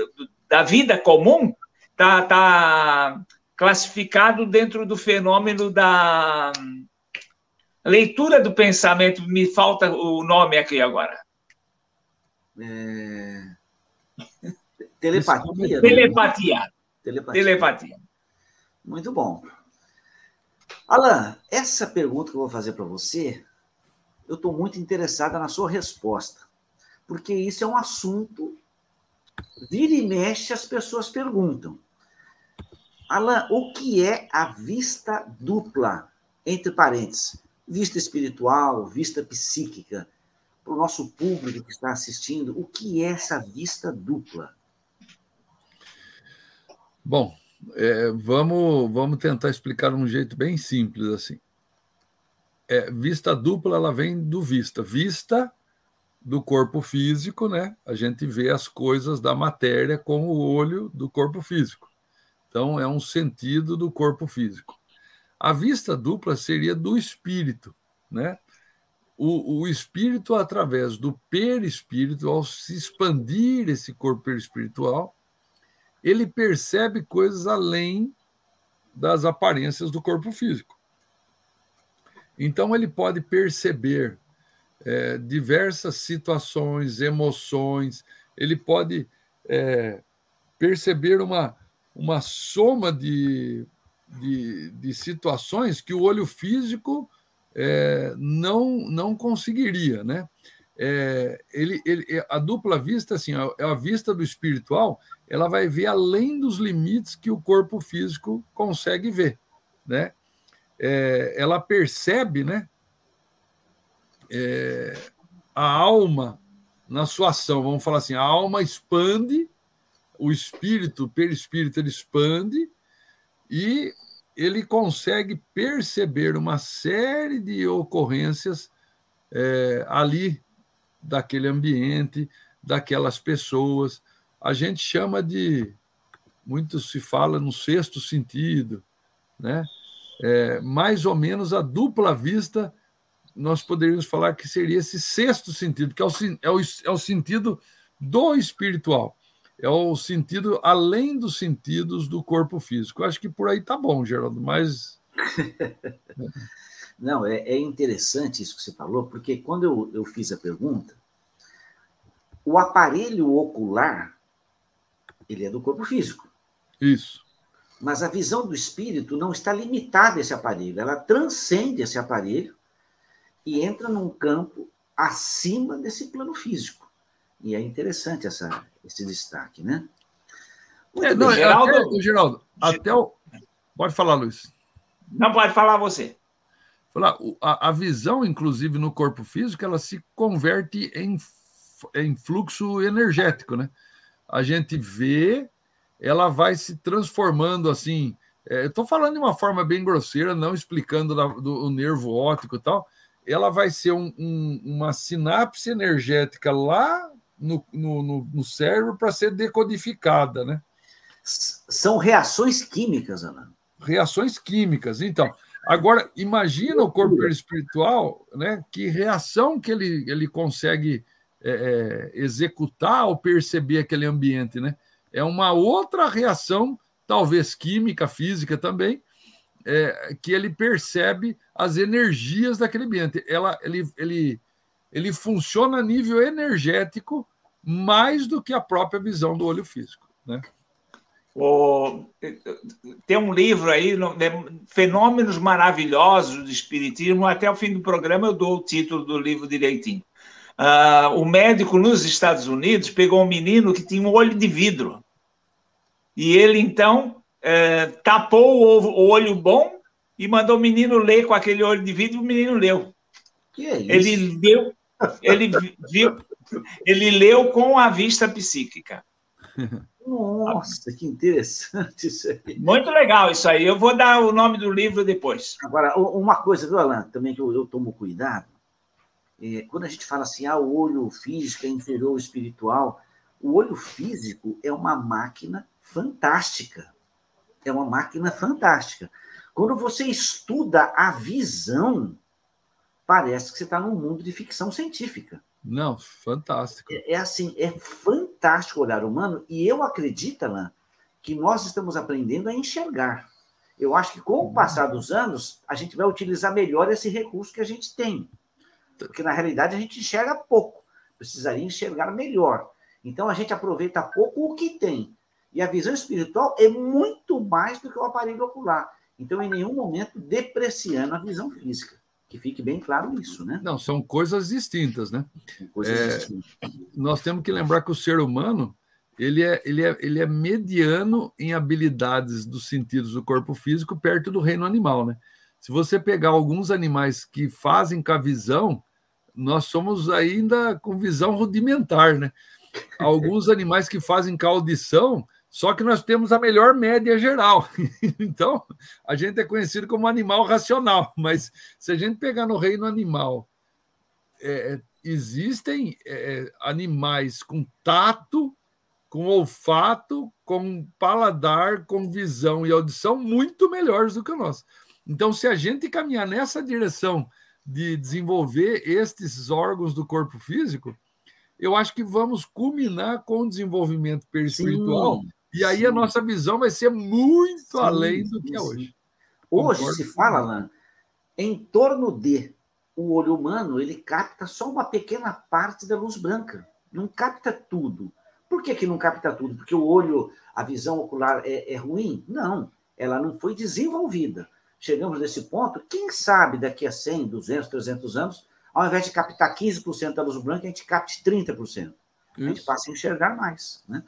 da vida comum está tá classificado dentro do fenômeno da Leitura do pensamento, me falta o nome aqui agora. É... Telepatia. Telepatia. Né? Telepatia. Telepatia. Muito bom. Alan, essa pergunta que eu vou fazer para você, eu estou muito interessada na sua resposta, porque isso é um assunto. Vira e mexe, as pessoas perguntam. Alan, o que é a vista dupla? Entre parênteses, vista espiritual, vista psíquica, para o nosso público que está assistindo, o que é essa vista dupla? Bom, é, vamos, vamos tentar explicar de um jeito bem simples assim. É, vista dupla, ela vem do vista. Vista do corpo físico, né? A gente vê as coisas da matéria com o olho do corpo físico. Então, é um sentido do corpo físico. A vista dupla seria do espírito, né? O, o espírito, através do perispírito, ao se expandir esse corpo perispiritual, ele percebe coisas além das aparências do corpo físico. Então, ele pode perceber é, diversas situações, emoções, ele pode é, perceber uma, uma soma de de, de situações que o olho físico é, não, não conseguiria, né? É, ele, ele, a dupla vista, assim, a, a vista do espiritual, ela vai ver além dos limites que o corpo físico consegue ver, né? É, ela percebe, né? É, a alma na sua ação, vamos falar assim, a alma expande, o espírito, o perispírito, ele expande, e ele consegue perceber uma série de ocorrências é, ali daquele ambiente, daquelas pessoas. A gente chama de, muito se fala no sexto sentido, né? É, mais ou menos a dupla vista, nós poderíamos falar que seria esse sexto sentido, que é o, é o, é o sentido do espiritual é o sentido além dos sentidos do corpo físico. Eu acho que por aí tá bom, Geraldo, mas. Não, é, é, interessante isso que você falou, porque quando eu, eu fiz a pergunta, o aparelho ocular ele é do corpo físico. Isso. Mas a visão do espírito não está limitada a esse aparelho, ela transcende esse aparelho e entra num campo acima desse plano físico. E é interessante essa, esse destaque, né? É, não, Geraldo, até, Geraldo, até o... Pode falar, Luiz. Não pode falar você. Falar, a, a visão, inclusive, no corpo físico, ela se converte em, em fluxo energético, né? A gente vê, ela vai se transformando assim. É, Estou falando de uma forma bem grosseira, não explicando da, do nervo óptico e tal. Ela vai ser um, um, uma sinapse energética lá no, no, no cérebro para ser decodificada, né? São reações químicas, Ana. Reações químicas. Então, agora imagina o corpo espiritual, né? Que reação que ele, ele consegue é, é, executar ao perceber aquele ambiente, né? É uma outra reação, talvez química, física também, é, que ele percebe as energias daquele ambiente. Ela, ele, ele, ele funciona a nível energético mais do que a própria visão do olho físico. Né? O, tem um livro aí, Fenômenos Maravilhosos do Espiritismo. Até o fim do programa eu dou o título do livro direitinho. Uh, o médico nos Estados Unidos pegou um menino que tinha um olho de vidro. E ele, então, uh, tapou o, o, olho bom e mandou o menino ler com aquele olho de vidro e o menino leu. É? Ele deu, ele viu, ele leu com a vista psíquica. Nossa, que interessante isso aí. Muito legal isso aí. Eu vou dar o nome do livro depois. Agora, uma coisa, viu, Alan, também que eu, eu tomo cuidado, é, quando a gente fala assim, ah, o olho físico é inferior ao espiritual, o olho físico é uma máquina fantástica. É uma máquina fantástica. Quando você estuda a visão, parece que você está num mundo de ficção científica. Não, fantástico. É, é, assim, é fantástico o olhar humano, e eu acredito, Alain, que nós estamos aprendendo a enxergar. Eu acho que com o passar dos anos, a gente vai utilizar melhor esse recurso que a gente tem. Porque, na realidade, a gente enxerga pouco. Precisaria enxergar melhor. Então, a gente aproveita pouco o que tem. E a visão espiritual é muito mais do que o aparelho ocular. Então, em nenhum momento depreciando a visão física. Que fique bem claro isso, né? Não, são coisas distintas, né? Coisas é, distintas. Nós temos que lembrar que o ser humano ele é, ele, é, ele é mediano em habilidades dos sentidos do corpo físico perto do reino animal, né? Se você pegar alguns animais que fazem com a visão, nós somos ainda com visão rudimentar, né? Alguns animais que fazem com a audição, só que nós temos a melhor média geral. Então, a gente é conhecido como animal racional, mas se a gente pegar no reino animal, é, existem é, animais com tato, com olfato, com paladar, com visão e audição muito melhores do que o nosso. Então, se a gente caminhar nessa direção de desenvolver estes órgãos do corpo físico, eu acho que vamos culminar com o desenvolvimento perispiritual. Sim, e aí a nossa visão vai ser muito sim, além do que é hoje. Hoje Concordo se fala, Alan, em torno de o olho humano, ele capta só uma pequena parte da luz branca. Não capta tudo. Por que, que não capta tudo? Porque o olho, a visão ocular é, é ruim? Não, ela não foi desenvolvida chegamos nesse ponto, quem sabe daqui a 100, 200, 300 anos, ao invés de captar 15% da luz branca, a gente capte 30%. Isso. A gente passa a enxergar mais. Né?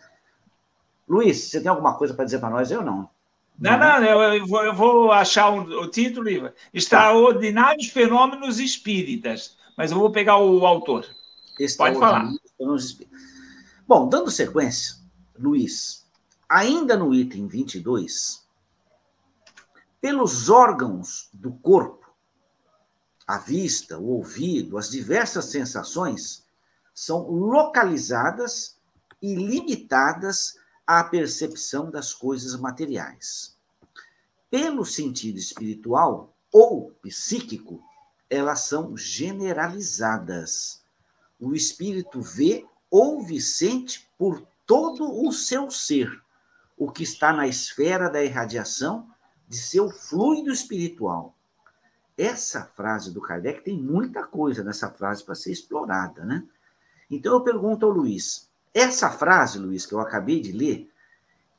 Luiz, você tem alguma coisa para dizer para nós? Eu não. Não, não, eu, vou, eu vou achar o, o título, Extraordinários tá. Fenômenos Espíritas, mas eu vou pegar o autor. Pode falar. Bom, dando sequência, Luiz, ainda no item 22, pelos órgãos do corpo, a vista, o ouvido, as diversas sensações são localizadas e limitadas à percepção das coisas materiais. Pelo sentido espiritual ou psíquico, elas são generalizadas. O espírito vê, ouve, sente por todo o seu ser, o que está na esfera da irradiação de seu fluido espiritual. Essa frase do Kardec tem muita coisa nessa frase para ser explorada, né? Então eu pergunto ao Luiz: essa frase, Luiz, que eu acabei de ler,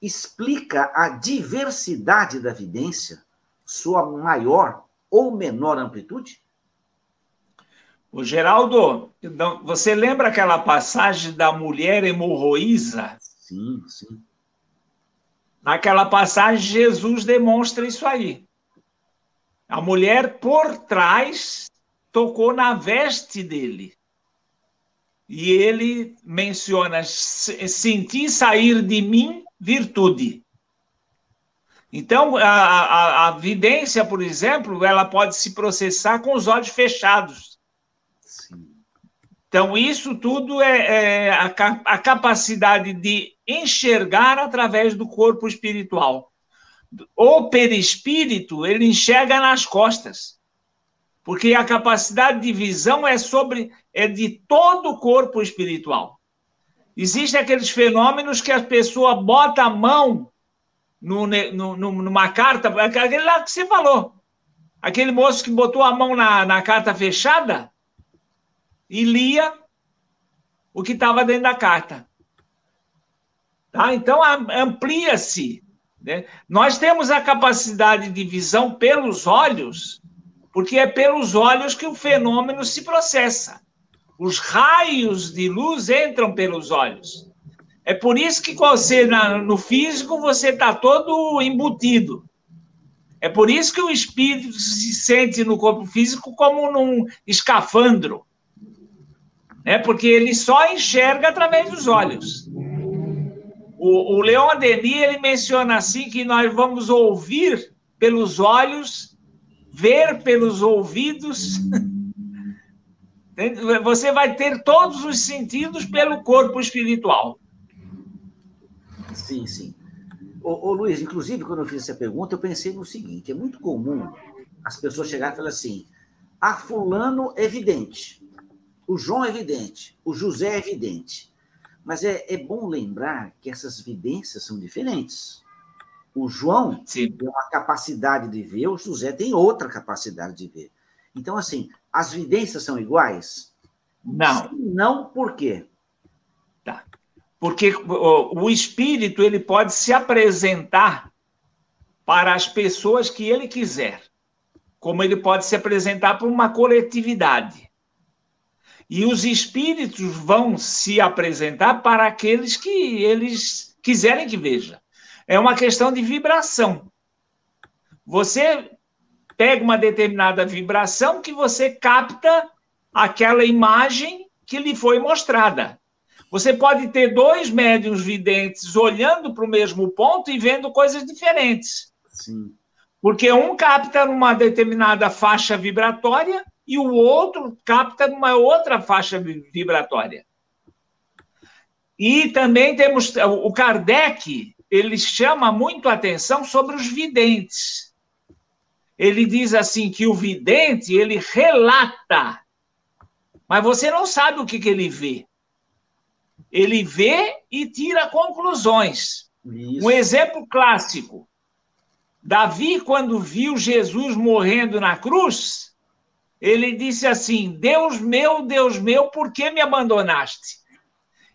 explica a diversidade da vidência, sua maior ou menor amplitude? O Geraldo, você lembra aquela passagem da mulher hemorroísa? Sim, sim. Naquela passagem, Jesus demonstra isso aí. A mulher por trás tocou na veste dele. E ele menciona: senti sair de mim virtude. Então, a, a, a, vidência, por exemplo, ela pode se processar com os olhos fechados. Sim. Então, isso tudo é, é a, a, capacidade de enxergar através do corpo espiritual. O perispírito, ele enxerga nas costas. Porque a capacidade de visão é sobre é de todo o corpo espiritual. Existem aqueles fenômenos que a pessoa bota a mão no, no, numa carta, aquele lá que você falou. Aquele moço que botou a mão na, na carta fechada e lia o que estava dentro da carta. Tá? Então, amplia-se. Né? Nós temos a capacidade de visão pelos olhos, porque é pelos olhos que o fenômeno se processa. Os raios de luz entram pelos olhos. É por isso que você, no físico, você está todo embutido. É por isso que o espírito se sente no corpo físico como num escafandro. É porque ele só enxerga através dos olhos. O, o Leon Denis ele menciona assim que nós vamos ouvir pelos olhos, ver pelos ouvidos. Você vai ter todos os sentidos pelo corpo espiritual. Sim, sim. Ô, ô, Luiz, inclusive, quando eu fiz essa pergunta, eu pensei no seguinte: é muito comum as pessoas chegarem e falar assim: a ah, fulano é evidente, o João é evidente, o José é evidente. Mas é, é bom lembrar que essas vidências são diferentes. O João Sim. tem uma capacidade de ver, o José tem outra capacidade de ver. Então, assim, as vidências são iguais? Não. Se não, por quê? porque o espírito ele pode se apresentar para as pessoas que ele quiser, como ele pode se apresentar para uma coletividade. E os espíritos vão se apresentar para aqueles que eles quiserem que veja. É uma questão de vibração. Você pega uma determinada vibração que você capta aquela imagem que lhe foi mostrada. Você pode ter dois médiums videntes olhando para o mesmo ponto e vendo coisas diferentes. Sim. Porque um capta numa determinada faixa vibratória e o outro capta numa outra faixa vibratória. E também temos o Kardec, ele chama muito a atenção sobre os videntes. Ele diz assim que o vidente, ele relata, mas você não sabe o que, que ele vê. Ele vê e tira conclusões. Isso. Um exemplo clássico. Davi, quando viu Jesus morrendo na cruz, ele disse assim: Deus meu, Deus meu, por que me abandonaste?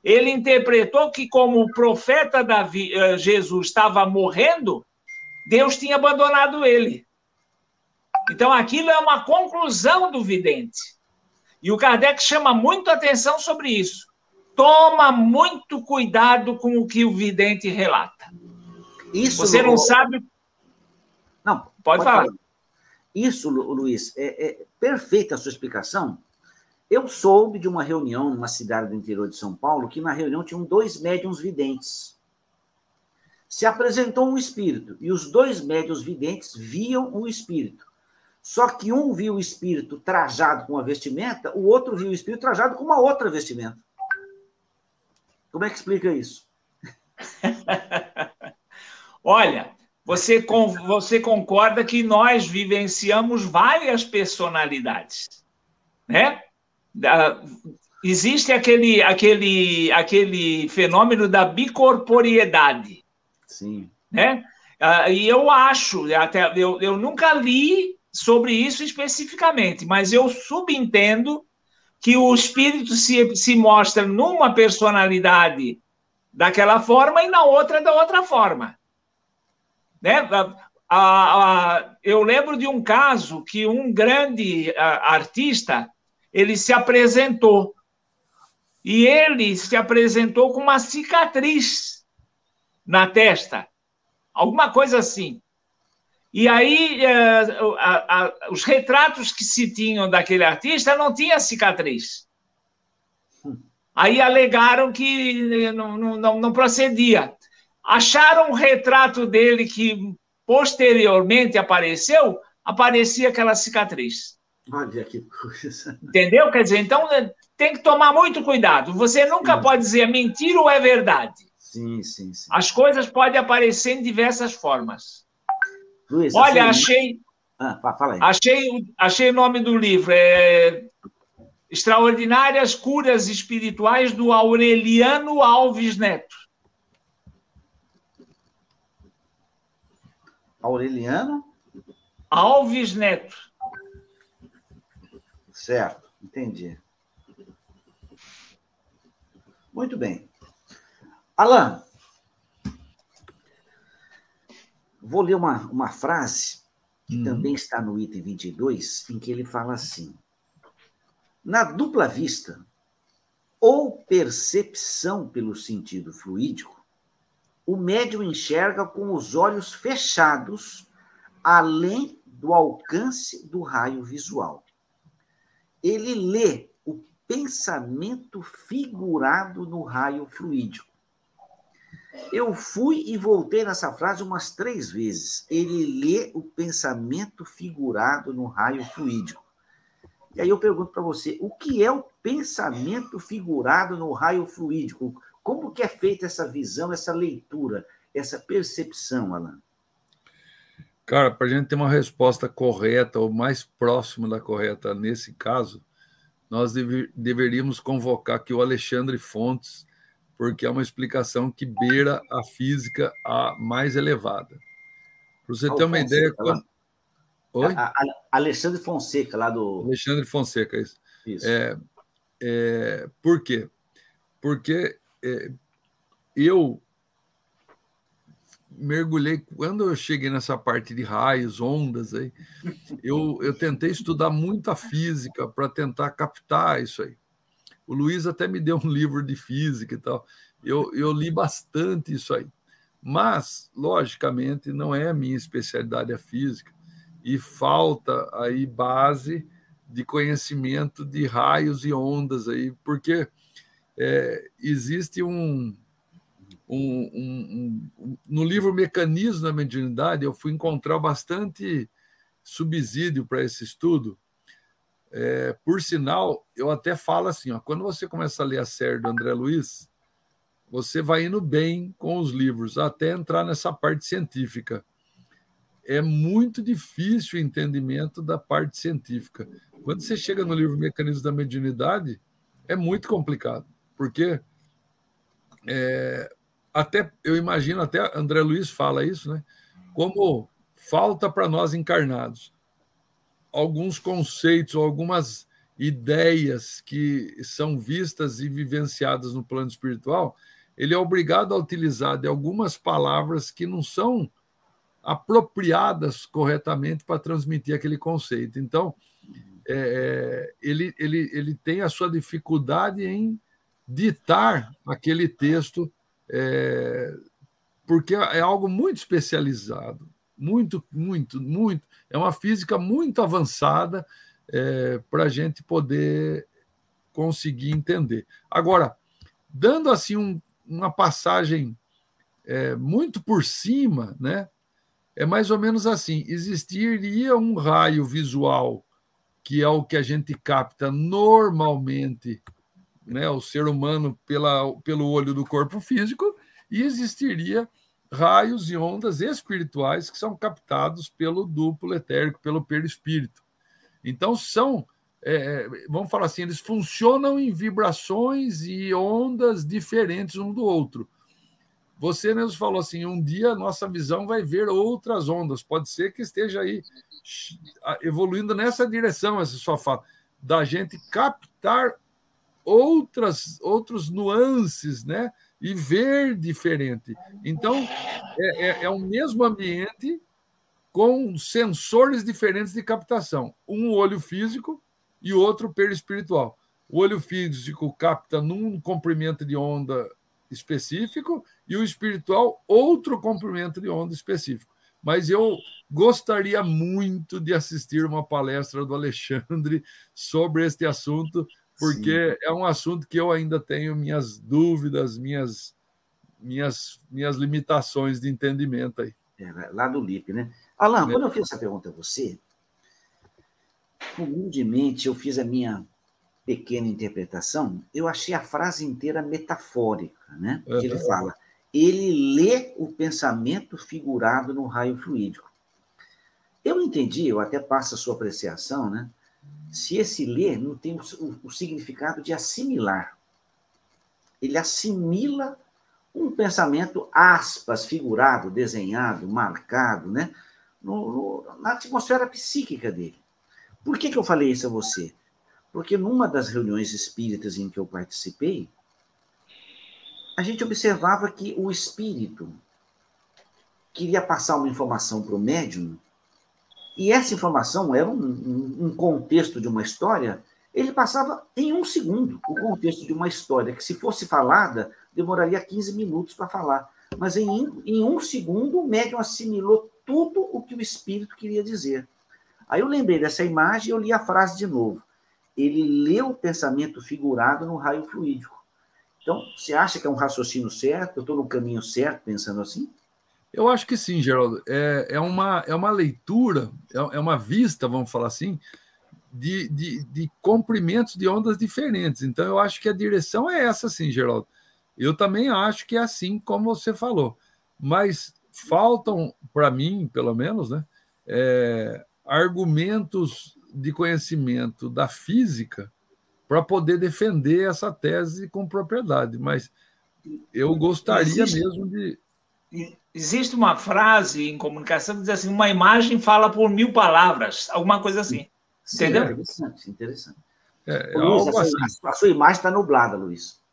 Ele interpretou que, como o profeta Davi, eh, Jesus estava morrendo, Deus tinha abandonado ele. Então, aquilo é uma conclusão do vidente. E o Kardec chama muito atenção sobre isso toma muito cuidado com o que o vidente relata. Isso, Você não sabe. Não, pode, pode falar. falar. Isso, Luiz, é, é perfeita a sua explicação. Eu soube de uma reunião numa cidade do interior de São Paulo que na reunião tinham dois médiums videntes. Se apresentou um espírito e os dois médiums videntes viam o espírito. Só que um viu o espírito trajado com uma vestimenta, o outro viu o espírito trajado com uma outra vestimenta. Como é que explica isso? Olha, você, você concorda que nós vivenciamos várias personalidades, né? existe aquele, aquele, aquele fenômeno da bicorporiedade. Sim. Né? Ah, e eu acho, até eu, eu nunca li sobre isso especificamente, mas eu subentendo que o espírito se, se mostra numa personalidade daquela forma e na outra da outra forma. Né? A, a, a, eu lembro de um caso que um grande artista ele se apresentou e ele se apresentou com uma cicatriz na testa, alguma coisa assim. E aí, a, a, os retratos que se tinham daquele artista não tinha cicatriz. Aí alegaram que não, não, não procedia. Acharam um retrato dele que posteriormente apareceu, aparecia aquela cicatriz. Olha que coisa. Entendeu? Quer dizer, então é, tem que tomar muito cuidado. Você nunca sim. pode dizer mentira ou é verdade. Sim, sim, sim. As coisas podem aparecer em diversas formas. Luiz, Olha, assim, achei. Ah, fala aí. Achei, achei o nome do livro. É Extraordinárias Curas Espirituais do Aureliano Alves Neto. Aureliano Alves Neto. Certo, entendi. Muito bem. Alan, vou ler uma, uma frase que hum. também está no item 22, em que ele fala assim: Na dupla vista ou percepção pelo sentido fluídico, o médium enxerga com os olhos fechados, além do alcance do raio visual. Ele lê o pensamento figurado no raio fluídico. Eu fui e voltei nessa frase umas três vezes. Ele lê o pensamento figurado no raio fluídico. E aí eu pergunto para você, o que é o pensamento figurado no raio fluídico? Como que é feita essa visão, essa leitura, essa percepção, Alan? Cara, para a gente ter uma resposta correta, ou mais próxima da correta nesse caso, nós deve, deveríamos convocar aqui o Alexandre Fontes, porque é uma explicação que beira a física a mais elevada. Para você ter uma ideia. Quando... Oi? A, a, Alexandre Fonseca, lá do. Alexandre Fonseca, isso. isso. É, é, por quê? Porque é, eu mergulhei, quando eu cheguei nessa parte de raios, ondas, aí, eu, eu tentei estudar muita física para tentar captar isso aí. O Luiz até me deu um livro de física e tal. Eu, eu li bastante isso aí. Mas, logicamente, não é a minha especialidade a física e falta aí base de conhecimento de raios e ondas aí, porque é, existe um, um, um, um, no livro Mecanismo da Mediunidade, eu fui encontrar bastante subsídio para esse estudo. É, por sinal, eu até falo assim: ó, quando você começa a ler a série do André Luiz, você vai indo bem com os livros, até entrar nessa parte científica. É muito difícil o entendimento da parte científica. Quando você chega no livro Mecanismo da Mediunidade, é muito complicado, porque é, até eu imagino até André Luiz fala isso, né? Como falta para nós encarnados alguns conceitos, algumas ideias que são vistas e vivenciadas no plano espiritual, ele é obrigado a utilizar de algumas palavras que não são apropriadas corretamente para transmitir aquele conceito. Então, é, é ele, ele, ele tem a sua dificuldade em ditar aquele texto é, porque é algo muito especializado, muito, muito, muito. É uma física muito avançada é, para a gente poder conseguir entender. Agora, dando assim um, uma passagem é, muito por cima, né? É mais ou menos assim: existiria um raio visual que é o que a gente capta normalmente né, o ser humano pela, pelo olho do corpo físico, e existiria raios e ondas espirituais que são captados pelo duplo etérico, pelo perispírito. Então, são, é, é, vamos falar assim, eles funcionam em vibrações e ondas diferentes um do outro. Você mesmo falou assim: um dia a nossa visão vai ver outras ondas. Pode ser que esteja aí evoluindo nessa direção, essa sua fala, da gente captar outras outros nuances, né? E ver diferente. Então, é, é, é o mesmo ambiente com sensores diferentes de captação. Um olho físico e outro perispiritual. O olho físico capta num comprimento de onda específico e o espiritual outro comprimento de onda específico. Mas eu gostaria muito de assistir uma palestra do Alexandre sobre este assunto, porque Sim. é um assunto que eu ainda tenho minhas dúvidas, minhas, minhas, minhas limitações de entendimento aí. É, lá do LIP, né? Alan, é. quando eu fiz essa pergunta a você, humildemente eu fiz a minha pequena interpretação, eu achei a frase inteira metafórica, né? Uhum. Que ele fala, ele lê o pensamento figurado no raio fluídico. Eu entendi, eu até passo a sua apreciação, né? Se esse ler não tem o, o significado de assimilar. Ele assimila um pensamento, aspas, figurado, desenhado, marcado, né? no, no, na atmosfera psíquica dele. Por que, que eu falei isso a você? Porque numa das reuniões espíritas em que eu participei, a gente observava que o espírito queria passar uma informação para o médium, e essa informação era um, um, um, contexto de uma história, ele passava em um segundo o contexto de uma história, que se fosse falada, demoraria 15 minutos para falar. Mas em, em um segundo, o médium assimilou tudo o que o espírito queria dizer. Aí eu lembrei dessa imagem e eu li a frase de novo ele lê o pensamento figurado no raio fluídico. Então, você acha que é um raciocínio certo? Eu estou no caminho certo pensando assim? Eu acho que sim, Geraldo. É, é, uma, é uma leitura, é, é uma vista, vamos falar assim, de, de, de comprimentos de ondas diferentes. Então, eu acho que a direção é essa, sim, Geraldo. Eu também acho que é assim como você falou. Mas faltam, para mim, pelo menos, né, é, argumentos de conhecimento da física para poder defender essa tese com propriedade, mas eu gostaria existe, mesmo de. Existe uma frase em comunicação que diz assim: uma imagem fala por mil palavras, alguma coisa assim. Sim, Entendeu? É interessante, interessante. É, é Luiz, a, assim. a, sua imagem está nublada, Luiz.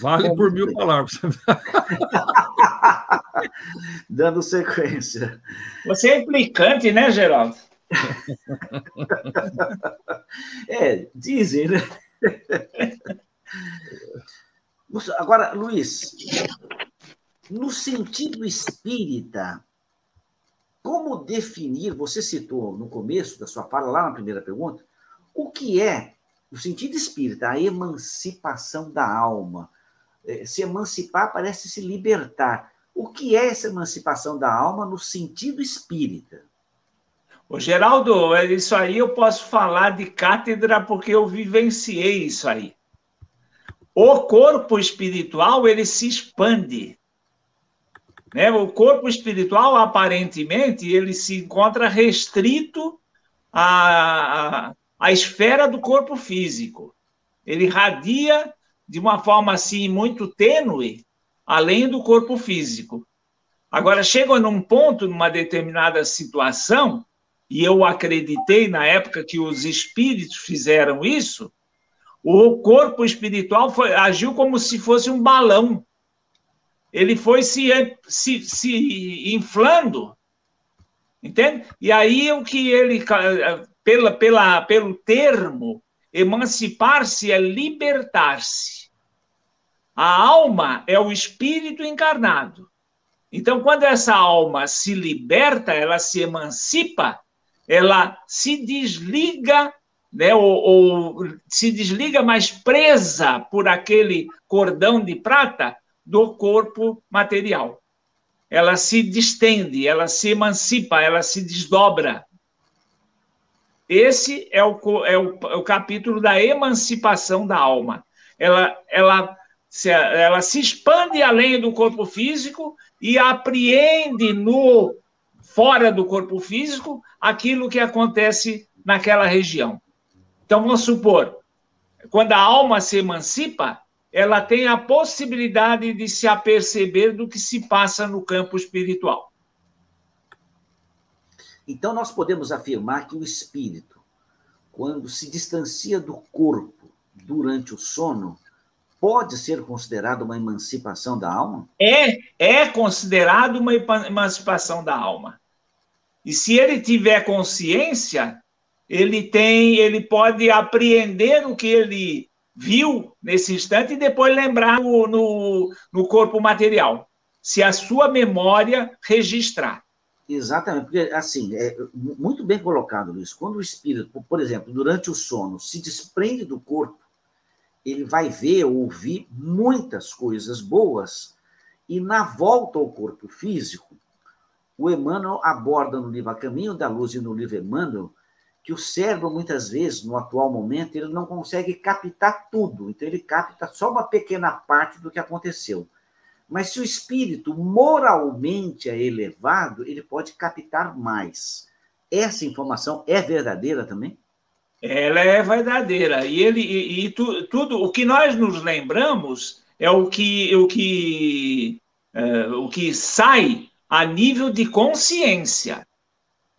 Vale por mil palavras. Dando sequência. Você é implicante, né, Geraldo? é, dizem, né? Agora, Luiz, no sentido espírita, como definir, você citou no começo da sua fala, lá na primeira pergunta, o que é, no sentido espírita, a emancipação da alma? É, se emancipar parece se libertar. O que é essa emancipação da alma no sentido espírita? O Geraldo, isso aí eu posso falar de cátedra porque eu vivenciei isso aí. O corpo espiritual ele se expande. Né? O corpo espiritual, aparentemente, ele se encontra restrito à, à, à esfera do corpo físico. Ele radia de uma forma assim muito tênue além do corpo físico. Agora, chega num ponto, numa determinada situação, e eu acreditei na época que os espíritos fizeram isso, o corpo espiritual foi, agiu como se fosse um balão. Ele foi se, se, se inflando, entende? E aí o que ele, pela, pela, pelo termo, emancipar-se é libertar-se. A alma é o espírito encarnado. Então, quando essa alma se liberta, ela se emancipa, ela se desliga, né, ou, ou se desliga mais presa por aquele cordão de prata do corpo material. Ela se distende, ela se emancipa, ela se desdobra. Esse é o, é o, é o capítulo da emancipação da alma. Ela, ela se, ela se expande além do corpo físico e apreende no fora do corpo físico aquilo que acontece naquela região. Então vamos supor, quando a alma se emancipa, ela tem a possibilidade de se aperceber do que se passa no campo espiritual. Então nós podemos afirmar que o espírito, quando se distancia do corpo durante o sono, pode ser considerado uma emancipação da alma? É, é considerado uma emancipação da alma. E se ele tiver consciência, ele tem, ele pode apreender o que ele viu nesse instante e depois lembrar no, no, no corpo material, se a sua memória registrar. Exatamente, porque assim, é muito bem colocado, Luiz. Quando o espírito, por exemplo, durante o sono, se desprende do corpo, ele vai ver, ouvir muitas coisas boas, e na volta ao corpo físico, o Emmanuel aborda no livro A Caminho da Luz e no livro Emmanuel que o cérebro, muitas vezes, no atual momento, ele não consegue captar tudo, então ele capta só uma pequena parte do que aconteceu. Mas se o espírito moralmente é elevado, ele pode captar mais. Essa informação é verdadeira também? ela é verdadeira. E, ele, e, e tu, tudo o que nós nos lembramos é o que, o que, é, o que sai a nível de consciência.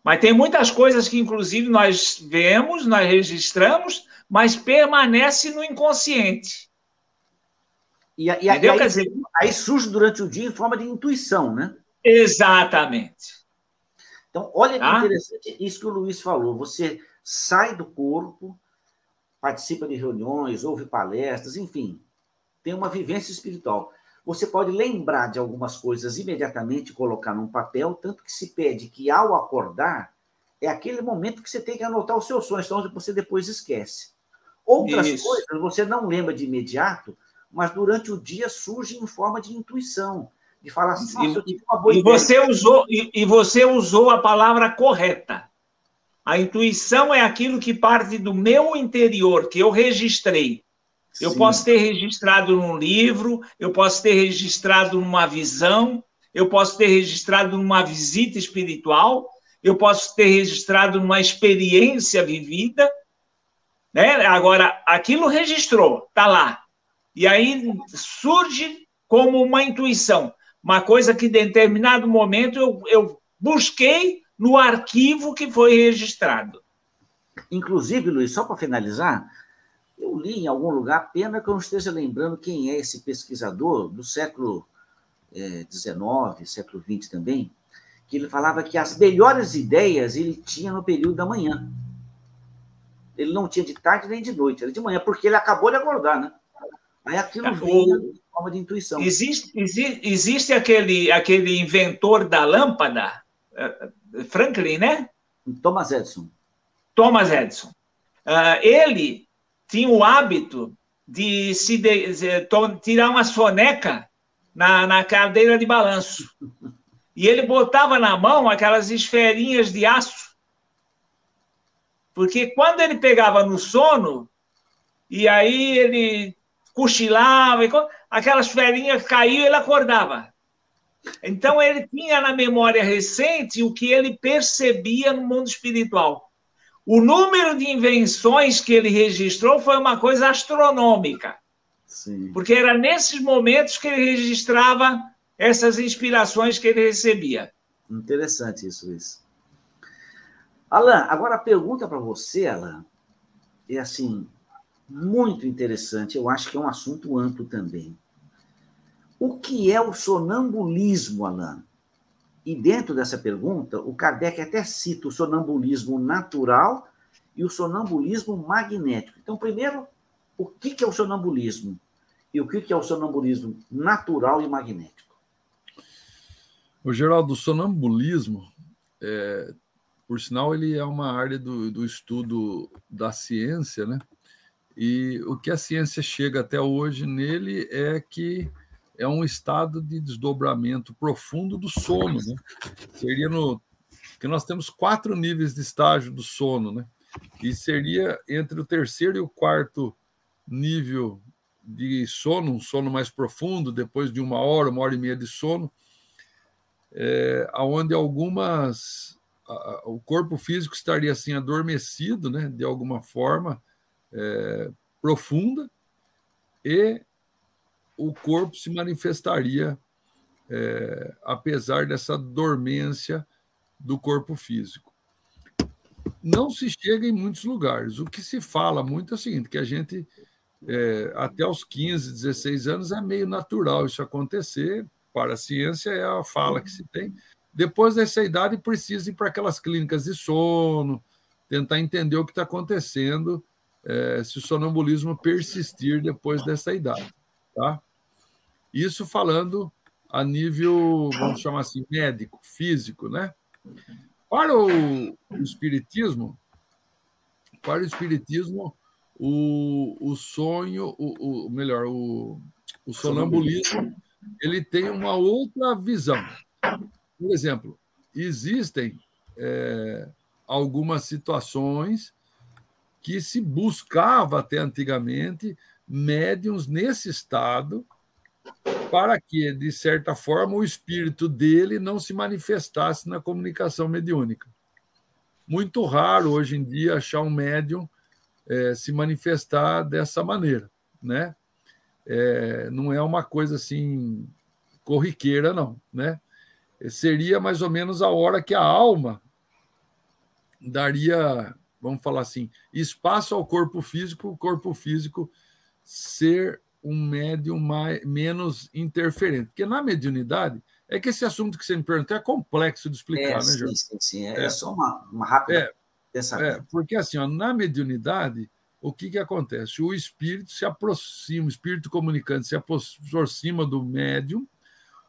Mas tem muitas coisas que, inclusive, nós vemos, nós registramos, mas permanece no inconsciente. E, e, Entendeu? Aí, Quer dizer, aí surge durante o dia em forma de intuição, né? Exatamente. Então, olha que tá? interessante isso que o Luiz falou. Você sai do corpo, participa de reuniões, ouve palestras, enfim, tem uma vivência espiritual. Você pode lembrar de algumas coisas imediatamente colocar num papel, tanto que se pede que ao acordar é aquele momento que você tem que anotar os seus sonhos, então você depois esquece. Outras Isso. coisas você não lembra de imediato, mas durante o dia surge em forma de intuição, de falar assim, e, eu tive uma boa e ideia. Você usou, e, e você usou a palavra correta. A intuição é aquilo que parte do meu interior, que eu registrei. Eu Sim. posso ter registrado num livro, eu posso ter registrado numa visão, eu posso ter registrado numa visita espiritual, eu posso ter registrado numa experiência vivida, né? Agora, aquilo registrou, está lá. E aí surge como uma intuição, uma coisa que, em determinado momento, eu, eu busquei no arquivo que foi registrado. Inclusive, Luiz, só para finalizar, eu li em algum lugar, pena que eu não esteja lembrando quem é esse pesquisador do século XIX, é, século XX também, que ele falava que as melhores ideias ele tinha no período da manhã. Ele não tinha de tarde nem de noite, era de manhã, porque ele acabou de acordar, né? Aí aquilo veio de forma de intuição. Existe, existe, existe aquele, aquele inventor da lâmpada, eh, Franklin, né? Thomas Edison. Thomas Edison. Uh, ele tinha o hábito de se de, de, tirar uma soneca na, na cadeira de balanço. E ele botava na mão aquelas esferinhas de aço. Porque quando ele pegava no sono, e aí ele cochilava, e aquelas esferinhas caíam e ele acordava. Então ele tinha na memória recente o que ele percebia no mundo espiritual. O número de invenções que ele registrou foi uma coisa astronômica. Sim. Porque era nesses momentos que ele registrava essas inspirações que ele recebia. Interessante isso, Luiz. Alan, agora a pergunta para você, Alan, é assim, muito interessante. Eu acho que é um assunto amplo também. O que é o sonambulismo, Alan? E dentro dessa pergunta, o Kardec até cita o sonambulismo natural e o sonambulismo magnético. Então, primeiro, o que é o sonambulismo? E o que é o sonambulismo natural e magnético? O Geraldo, o sonambulismo, é, por sinal, ele é uma área do, do estudo da ciência, né? E o que a ciência chega até hoje nele é que é um estado de desdobramento profundo do sono, né? Seria no que nós temos quatro níveis de estágio do sono, né? E seria entre o terceiro e o quarto nível de sono, um sono mais profundo, depois de uma hora, uma hora e meia de sono, é, onde algumas a, o corpo físico estaria assim adormecido, né? De alguma forma é, profunda e o corpo se manifestaria é, apesar dessa dormência do corpo físico. Não se chega em muitos lugares. O que se fala muito é o seguinte: que a gente, é, até os 15, 16 anos, é meio natural isso acontecer. Para a ciência, é a fala que se tem. Depois dessa idade, precisa ir para aquelas clínicas de sono, tentar entender o que está acontecendo, é, se o sonambulismo persistir depois dessa idade. Tá? Isso falando a nível, vamos chamar assim, médico, físico, né? Para o, espiritismo, para o espiritismo, o, o sonho, o, o melhor, o, o sonambulismo, ele tem uma outra visão. Por exemplo, existem é, algumas situações que se buscava até antigamente médiums nesse estado para que, de certa forma, o espírito dele não se manifestasse na comunicação mediúnica. Muito raro hoje em dia achar um médium é, se manifestar dessa maneira, né? É, não é uma coisa assim corriqueira, não, né? seria mais ou menos a hora que a alma daria, vamos falar assim, espaço ao corpo físico, o corpo físico ser um médium mais, menos interferente. Porque na mediunidade, é que esse assunto que você me perguntou é complexo de explicar, é, né, Jorge? Sim, sim, sim. É, é, só uma, uma rápida é, pensamento. É, porque assim, ó, na mediunidade, o que, que acontece? O espírito se aproxima, o espírito comunicante se aproxima do médium,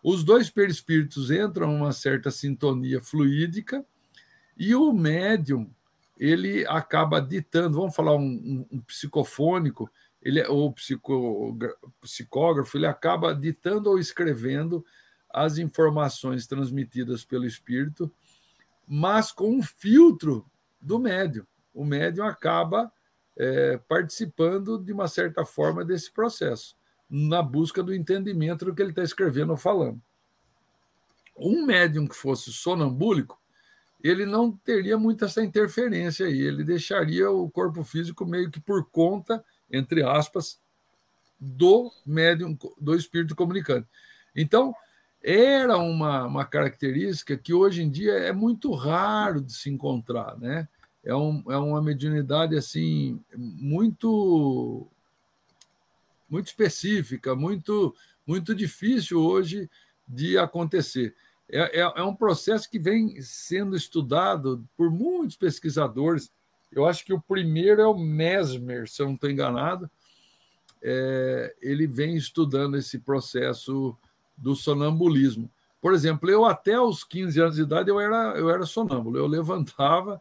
os dois perispíritos entram em uma certa sintonia fluídica e o médium ele acaba ditando, vamos falar um, um, um psicofônico, ele é, psico, psicógrafo, ele acaba ditando ou escrevendo as informações transmitidas pelo espírito, mas com um filtro do médium. O médium acaba é, participando de uma certa forma desse processo, na busca do entendimento do que ele está escrevendo ou falando. Um médium que fosse sonambúlico, ele não teria muita essa interferência aí, ele deixaria o corpo físico meio que por conta, entre aspas, do médium, do espírito comunicante. Então, era uma, uma característica que hoje em dia é muito raro de se encontrar, né? É, um, é uma mediunidade assim muito muito específica, muito muito difícil hoje de acontecer. É, é, é, um processo que vem sendo estudado por muitos pesquisadores. Eu acho que o primeiro é o Mesmer, se eu não estou enganado. É, ele vem estudando esse processo do sonambulismo. Por exemplo, eu até os 15 anos de idade eu era, eu era sonâmbulo. Eu levantava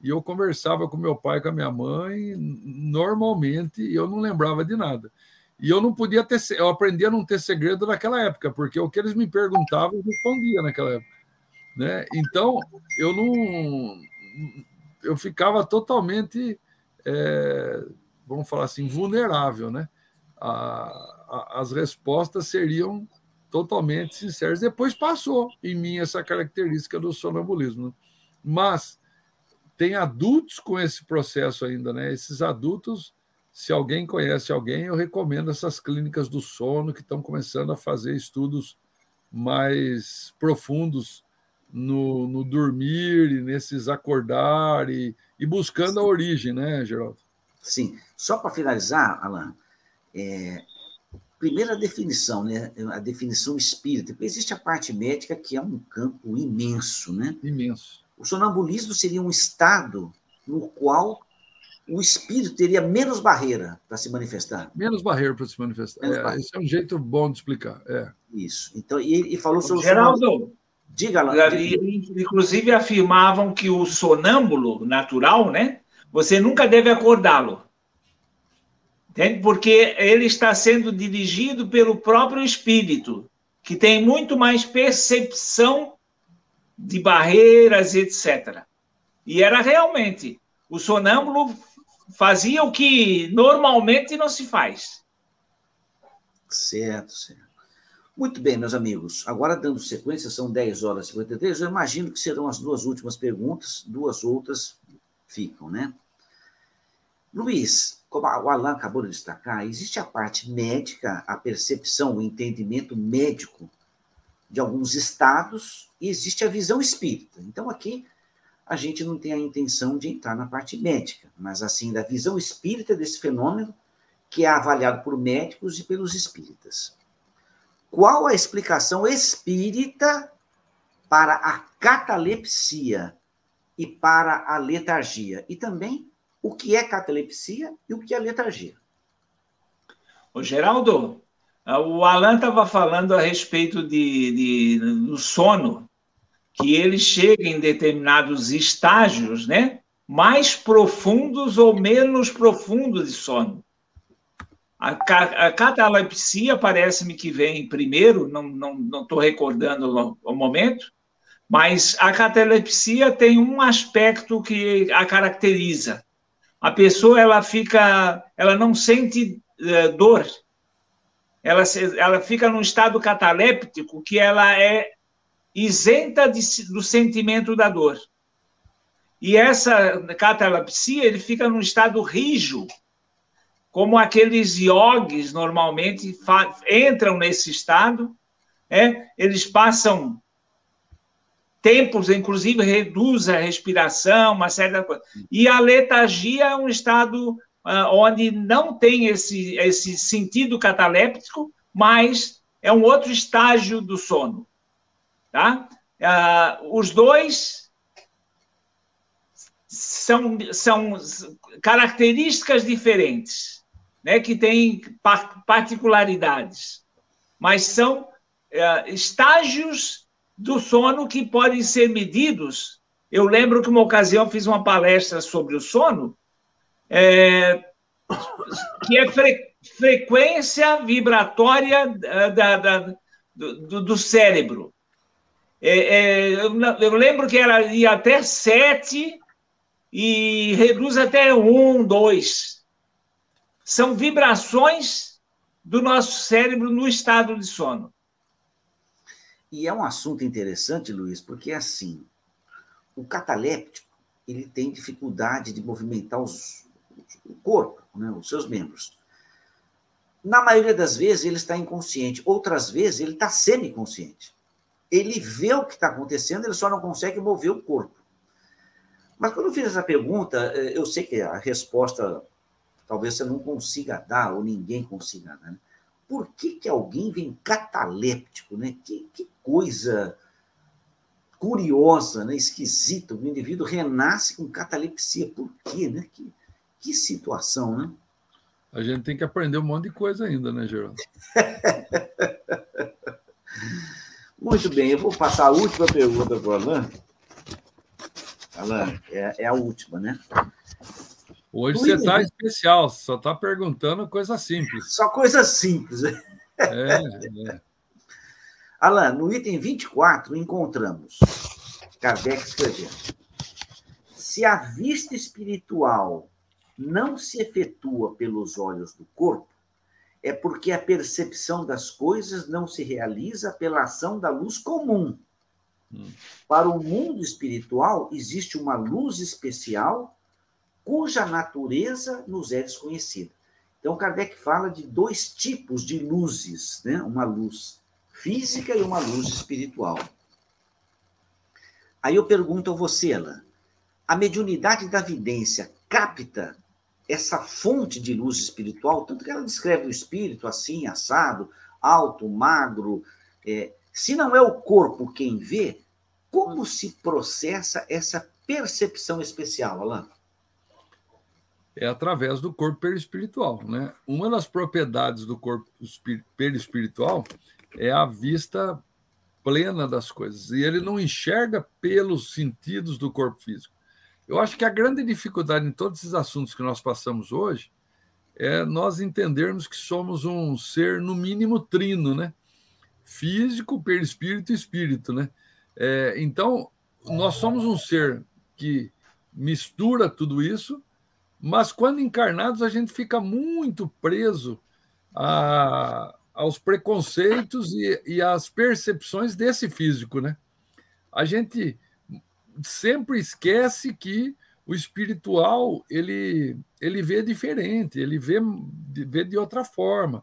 e eu conversava com meu pai, com a minha mãe, normalmente, e eu não lembrava de nada. E eu não podia ter, eu aprendi a não ter segredo naquela época, porque o que eles me perguntavam eu respondia naquela época, né? Então eu não, eu ficava totalmente, é, vamos falar assim, vulnerável, né? A, a, as respostas seriam totalmente sinceras. Depois passou em mim essa característica do sonambulismo, né? mas tem adultos com esse processo ainda, né? Esses adultos se alguém conhece alguém, eu recomendo essas clínicas do sono que estão começando a fazer estudos mais profundos no, no dormir e nesses acordar e, e buscando Sim. a origem, né, Geraldo? Sim. Só para finalizar, Alan, é, primeira definição, né, a definição espírita. Existe a parte médica que é um campo imenso, né? Imenso. O sonambulismo seria um estado no qual o espírito teria menos barreira para se manifestar. Menos barreira para se manifestar. É, esse é um jeito bom de explicar. É. Isso. Então, e, e falou sobre Geraldo, diga lá. Inclusive afirmavam que o sonâmbulo natural, né? Você nunca deve acordá-lo. Entende? Porque ele está sendo dirigido pelo próprio espírito, que tem muito mais percepção de barreiras, etc. E era realmente o sonâmbulo fazia o que normalmente não se faz. Certo, certo. Muito bem, meus amigos. Agora, dando sequência, são 10 horas e 53. Eu imagino que serão as duas últimas perguntas, duas outras ficam, né? Luiz, como o Alan acabou de destacar, existe a parte médica, a percepção, o entendimento médico de alguns estados, e existe a visão espírita. Então, aqui a gente não tem a intenção de entrar na parte médica, mas assim da visão espírita desse fenômeno, que é avaliado por médicos e pelos espíritas. Qual a explicação espírita para a catalepsia e para a letargia? E também o que é catalepsia e o que é letargia? O Geraldo, o Alan estava falando a respeito de, de, do sono que ele chega em determinados estágios, né? Mais profundos ou menos profundos de sono. A, a catalepsia parece-me que vem primeiro, não estou não, não recordando o momento, mas a catalepsia tem um aspecto que a caracteriza. A pessoa ela fica, ela não sente uh, dor, ela, ela fica num estado cataléptico que ela é isenta de, do sentimento da dor. E essa catalepsia, ele fica num estado rijo, como aqueles yogis normalmente entram nesse estado, é, eles passam tempos, inclusive reduz a respiração, uma certa coisa. E a letargia é um estado uh, onde não tem esse, esse sentido cataléptico, mas é um outro estágio do sono. Tá? Uh, os dois são, são características diferentes, né, que têm particularidades, mas são uh, estágios do sono que podem ser medidos. Eu lembro que uma ocasião fiz uma palestra sobre o sono, é, que é fre, frequência vibratória eh, da, da do, do, cérebro. É, é, eu, eu, lembro que era ia até sete e reduz até um, dois. São vibrações do nosso cérebro no estado de sono. E é um assunto interessante, Luiz, porque assim, o cataléptico ele tem dificuldade de movimentar os, o corpo, né, os seus membros. Na maioria das vezes ele está inconsciente, outras vezes ele está semi-consciente. Ele vê o que está acontecendo, ele só não consegue mover o corpo. Mas quando eu fiz essa pergunta, eh, eu sei que a resposta talvez você não consiga dar, ou ninguém consiga dar. Né? Por que, que alguém vem cataléptico? Né? Que, que coisa curiosa, né? esquisita. O indivíduo renasce com catalepsia. Por quê? Né? Que, que situação, né? A gente tem que aprender um monte de coisa ainda, né, Geraldo? Muito bem, eu vou passar a última pergunta para o Alain. Alain, é, é, a última, né? Hoje você está especial, só está perguntando coisa simples. Só coisa simples. É, é. Alain, no item 24, encontramos Kardec escrevendo: se a vista espiritual não se efetua pelos olhos do corpo, é porque a percepção das coisas não se realiza pela ação da luz comum. Hum. Para o mundo espiritual, existe uma luz especial cuja natureza nos é desconhecida. Então, Kardec fala de dois tipos de luzes, né? uma luz física e uma luz espiritual. Aí eu pergunto a você, Ela, a mediunidade da vidência capta essa fonte de luz espiritual, tanto que ela descreve o espírito assim, assado, alto, magro. É, se não é o corpo quem vê, como se processa essa percepção especial, Alain? É através do corpo perispiritual. Né? Uma das propriedades do corpo perispiritual é a vista plena das coisas. E ele não enxerga pelos sentidos do corpo físico. Eu acho que a grande dificuldade em todos esses assuntos que nós passamos hoje é nós entendermos que somos um ser, no mínimo, trino, né? Físico, perispírito e espírito, né? É, então, nós somos um ser que mistura tudo isso, mas quando encarnados a gente fica muito preso a, aos preconceitos e, e às percepções desse físico, né? A gente sempre esquece que o espiritual ele, ele vê diferente, ele vê, vê de outra forma.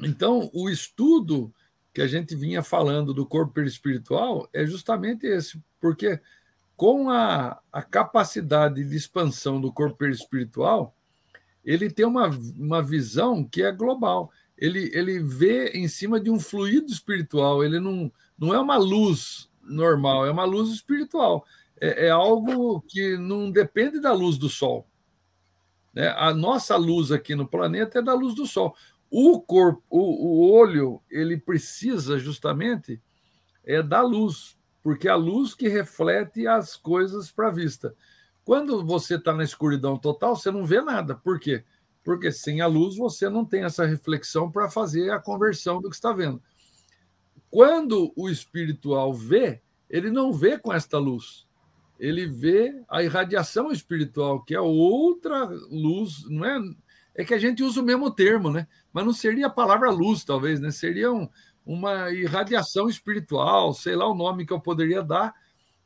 Então, o estudo que a gente vinha falando do corpo perispiritual é justamente esse, porque com a, a capacidade de expansão do corpo perispiritual, ele tem uma, uma visão que é global. Ele, ele vê em cima de um fluido espiritual, ele não, não é uma luz normal, é uma luz espiritual. É, é algo que não depende da luz do Sol. Né? A nossa luz aqui no planeta é da luz do Sol. O corpo, o, o olho, ele precisa justamente é da luz, porque é a luz que reflete as coisas para a vista. Quando você está na escuridão total, você não vê nada. Por quê? Porque sem a luz você não tem essa reflexão para fazer a conversão do que está vendo. Quando o espiritual vê, ele não vê com esta luz. Ele vê a irradiação espiritual, que é outra luz, não é? É que a gente usa o mesmo termo, né? Mas não seria a palavra luz, talvez, né? Seria um, uma irradiação espiritual, sei lá o nome que eu poderia dar,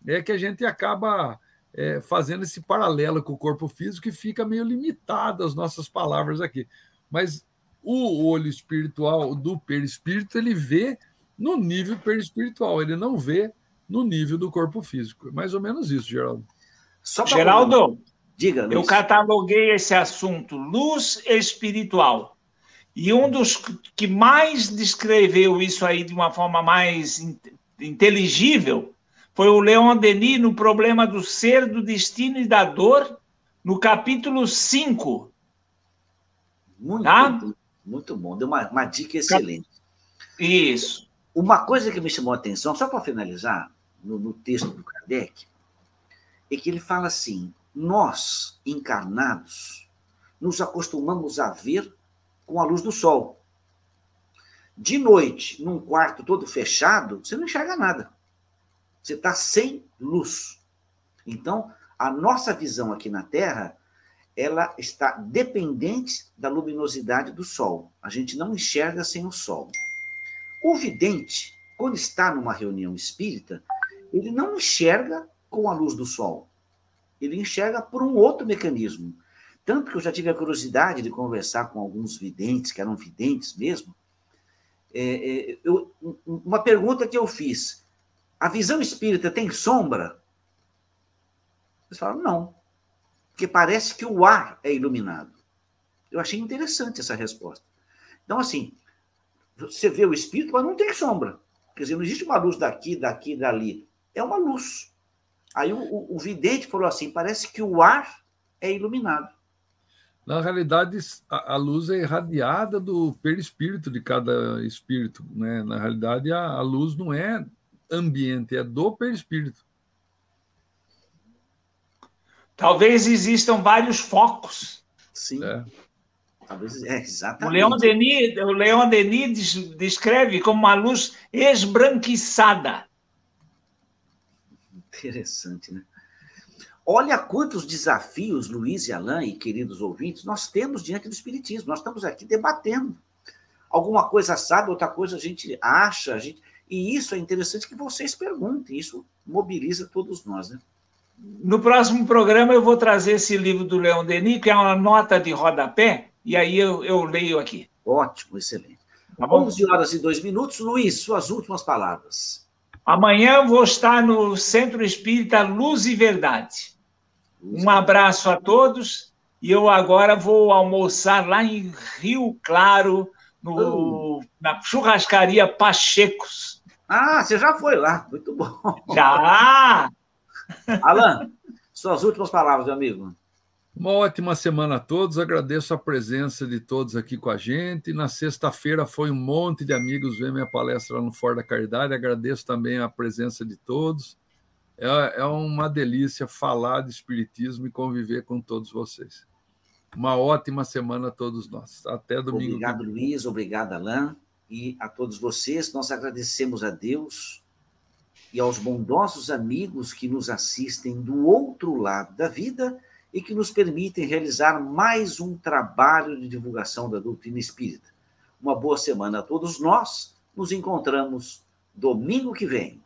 é que a gente acaba é, fazendo esse paralelo com o corpo físico e fica meio limitado as nossas palavras aqui. Mas o olho espiritual do perispírito, ele vê no nível perispiritual, ele não vê no nível do corpo físico. É mais ou menos isso, Geraldo. Geraldo, diga. Luiz. Eu cataloguei esse assunto luz espiritual. E um dos que mais descreveu isso aí de uma forma mais inteligível foi o Leon Denis no problema do ser, do destino e da dor, no capítulo 5. Muito, tá? bom, muito bom, deu uma, uma dica excelente. Isso. Uma coisa que me chamou a atenção, só para finalizar, no, no texto do Kardec, é que ele fala assim: nós, encarnados, nos acostumamos a ver com a luz do sol. De noite, num quarto todo fechado, você não enxerga nada. Você está sem luz. Então, a nossa visão aqui na Terra, ela está dependente da luminosidade do Sol. A gente não enxerga sem o Sol. O vidente, quando está numa reunião espírita, ele não enxerga com a luz do Sol. Ele enxerga por um outro mecanismo. Tanto que eu já tive a curiosidade de conversar com alguns videntes, que eram videntes mesmo. É, é, eu, uma pergunta que eu fiz: a visão espírita tem sombra? Eles falaram, não. Porque parece que o ar é iluminado. Eu achei interessante essa resposta. Então, assim, você vê o espírito, mas não tem sombra. Quer dizer, não existe uma luz daqui, daqui, dali. É uma luz. Aí o, o, o vidente falou assim: parece que o ar é iluminado. Na realidade, a, a, luz é irradiada do perispírito de cada espírito. Né? Na realidade, a, a luz não é ambiente, é do perispírito. Talvez existam vários focos. Sim. É. Talvez, é, exatamente. O Leon Denis, o Leon Denis descreve como uma luz esbranquiçada. Interessante, né? Olha quantos desafios, Luiz e Alain e queridos ouvintes, nós temos diante do Espiritismo. Nós estamos aqui debatendo. Alguma coisa sabe, outra coisa a gente acha, a gente... E isso é interessante que vocês perguntem, isso mobiliza todos nós, né? No próximo programa eu vou trazer esse livro do Leão Denis, que é uma nota de rodapé, e aí eu, eu leio aqui. Ótimo, excelente. Tá bom? 11 horas e 2 minutos. Luiz, suas últimas palavras. Amanhã eu vou estar no Centro Espírita Luz e Verdade. Um abraço a todos e eu agora vou almoçar lá em Rio Claro, no, na churrascaria Pachecos. Ah, você já foi lá, muito bom. Já! Alan, suas últimas palavras, meu amigo. Uma ótima semana a todos, agradeço a presença de todos aqui com a gente. Na sexta-feira foi um monte de amigos ver minha palestra lá no Fora da Caridade, agradeço também a presença de todos. É, é uma delícia falar de Espiritismo e conviver com todos vocês. Uma ótima semana a todos nós. Até domingo. Obrigado, Luiz. Obrigado, Alain e a todos vocês. Nós agradecemos a Deus e aos bondosos amigos que nos assistem do outro lado da vida e que nos permitem realizar mais um trabalho de divulgação da doutrina espírita. Uma boa semana a todos nós. Nos encontramos domingo que vem.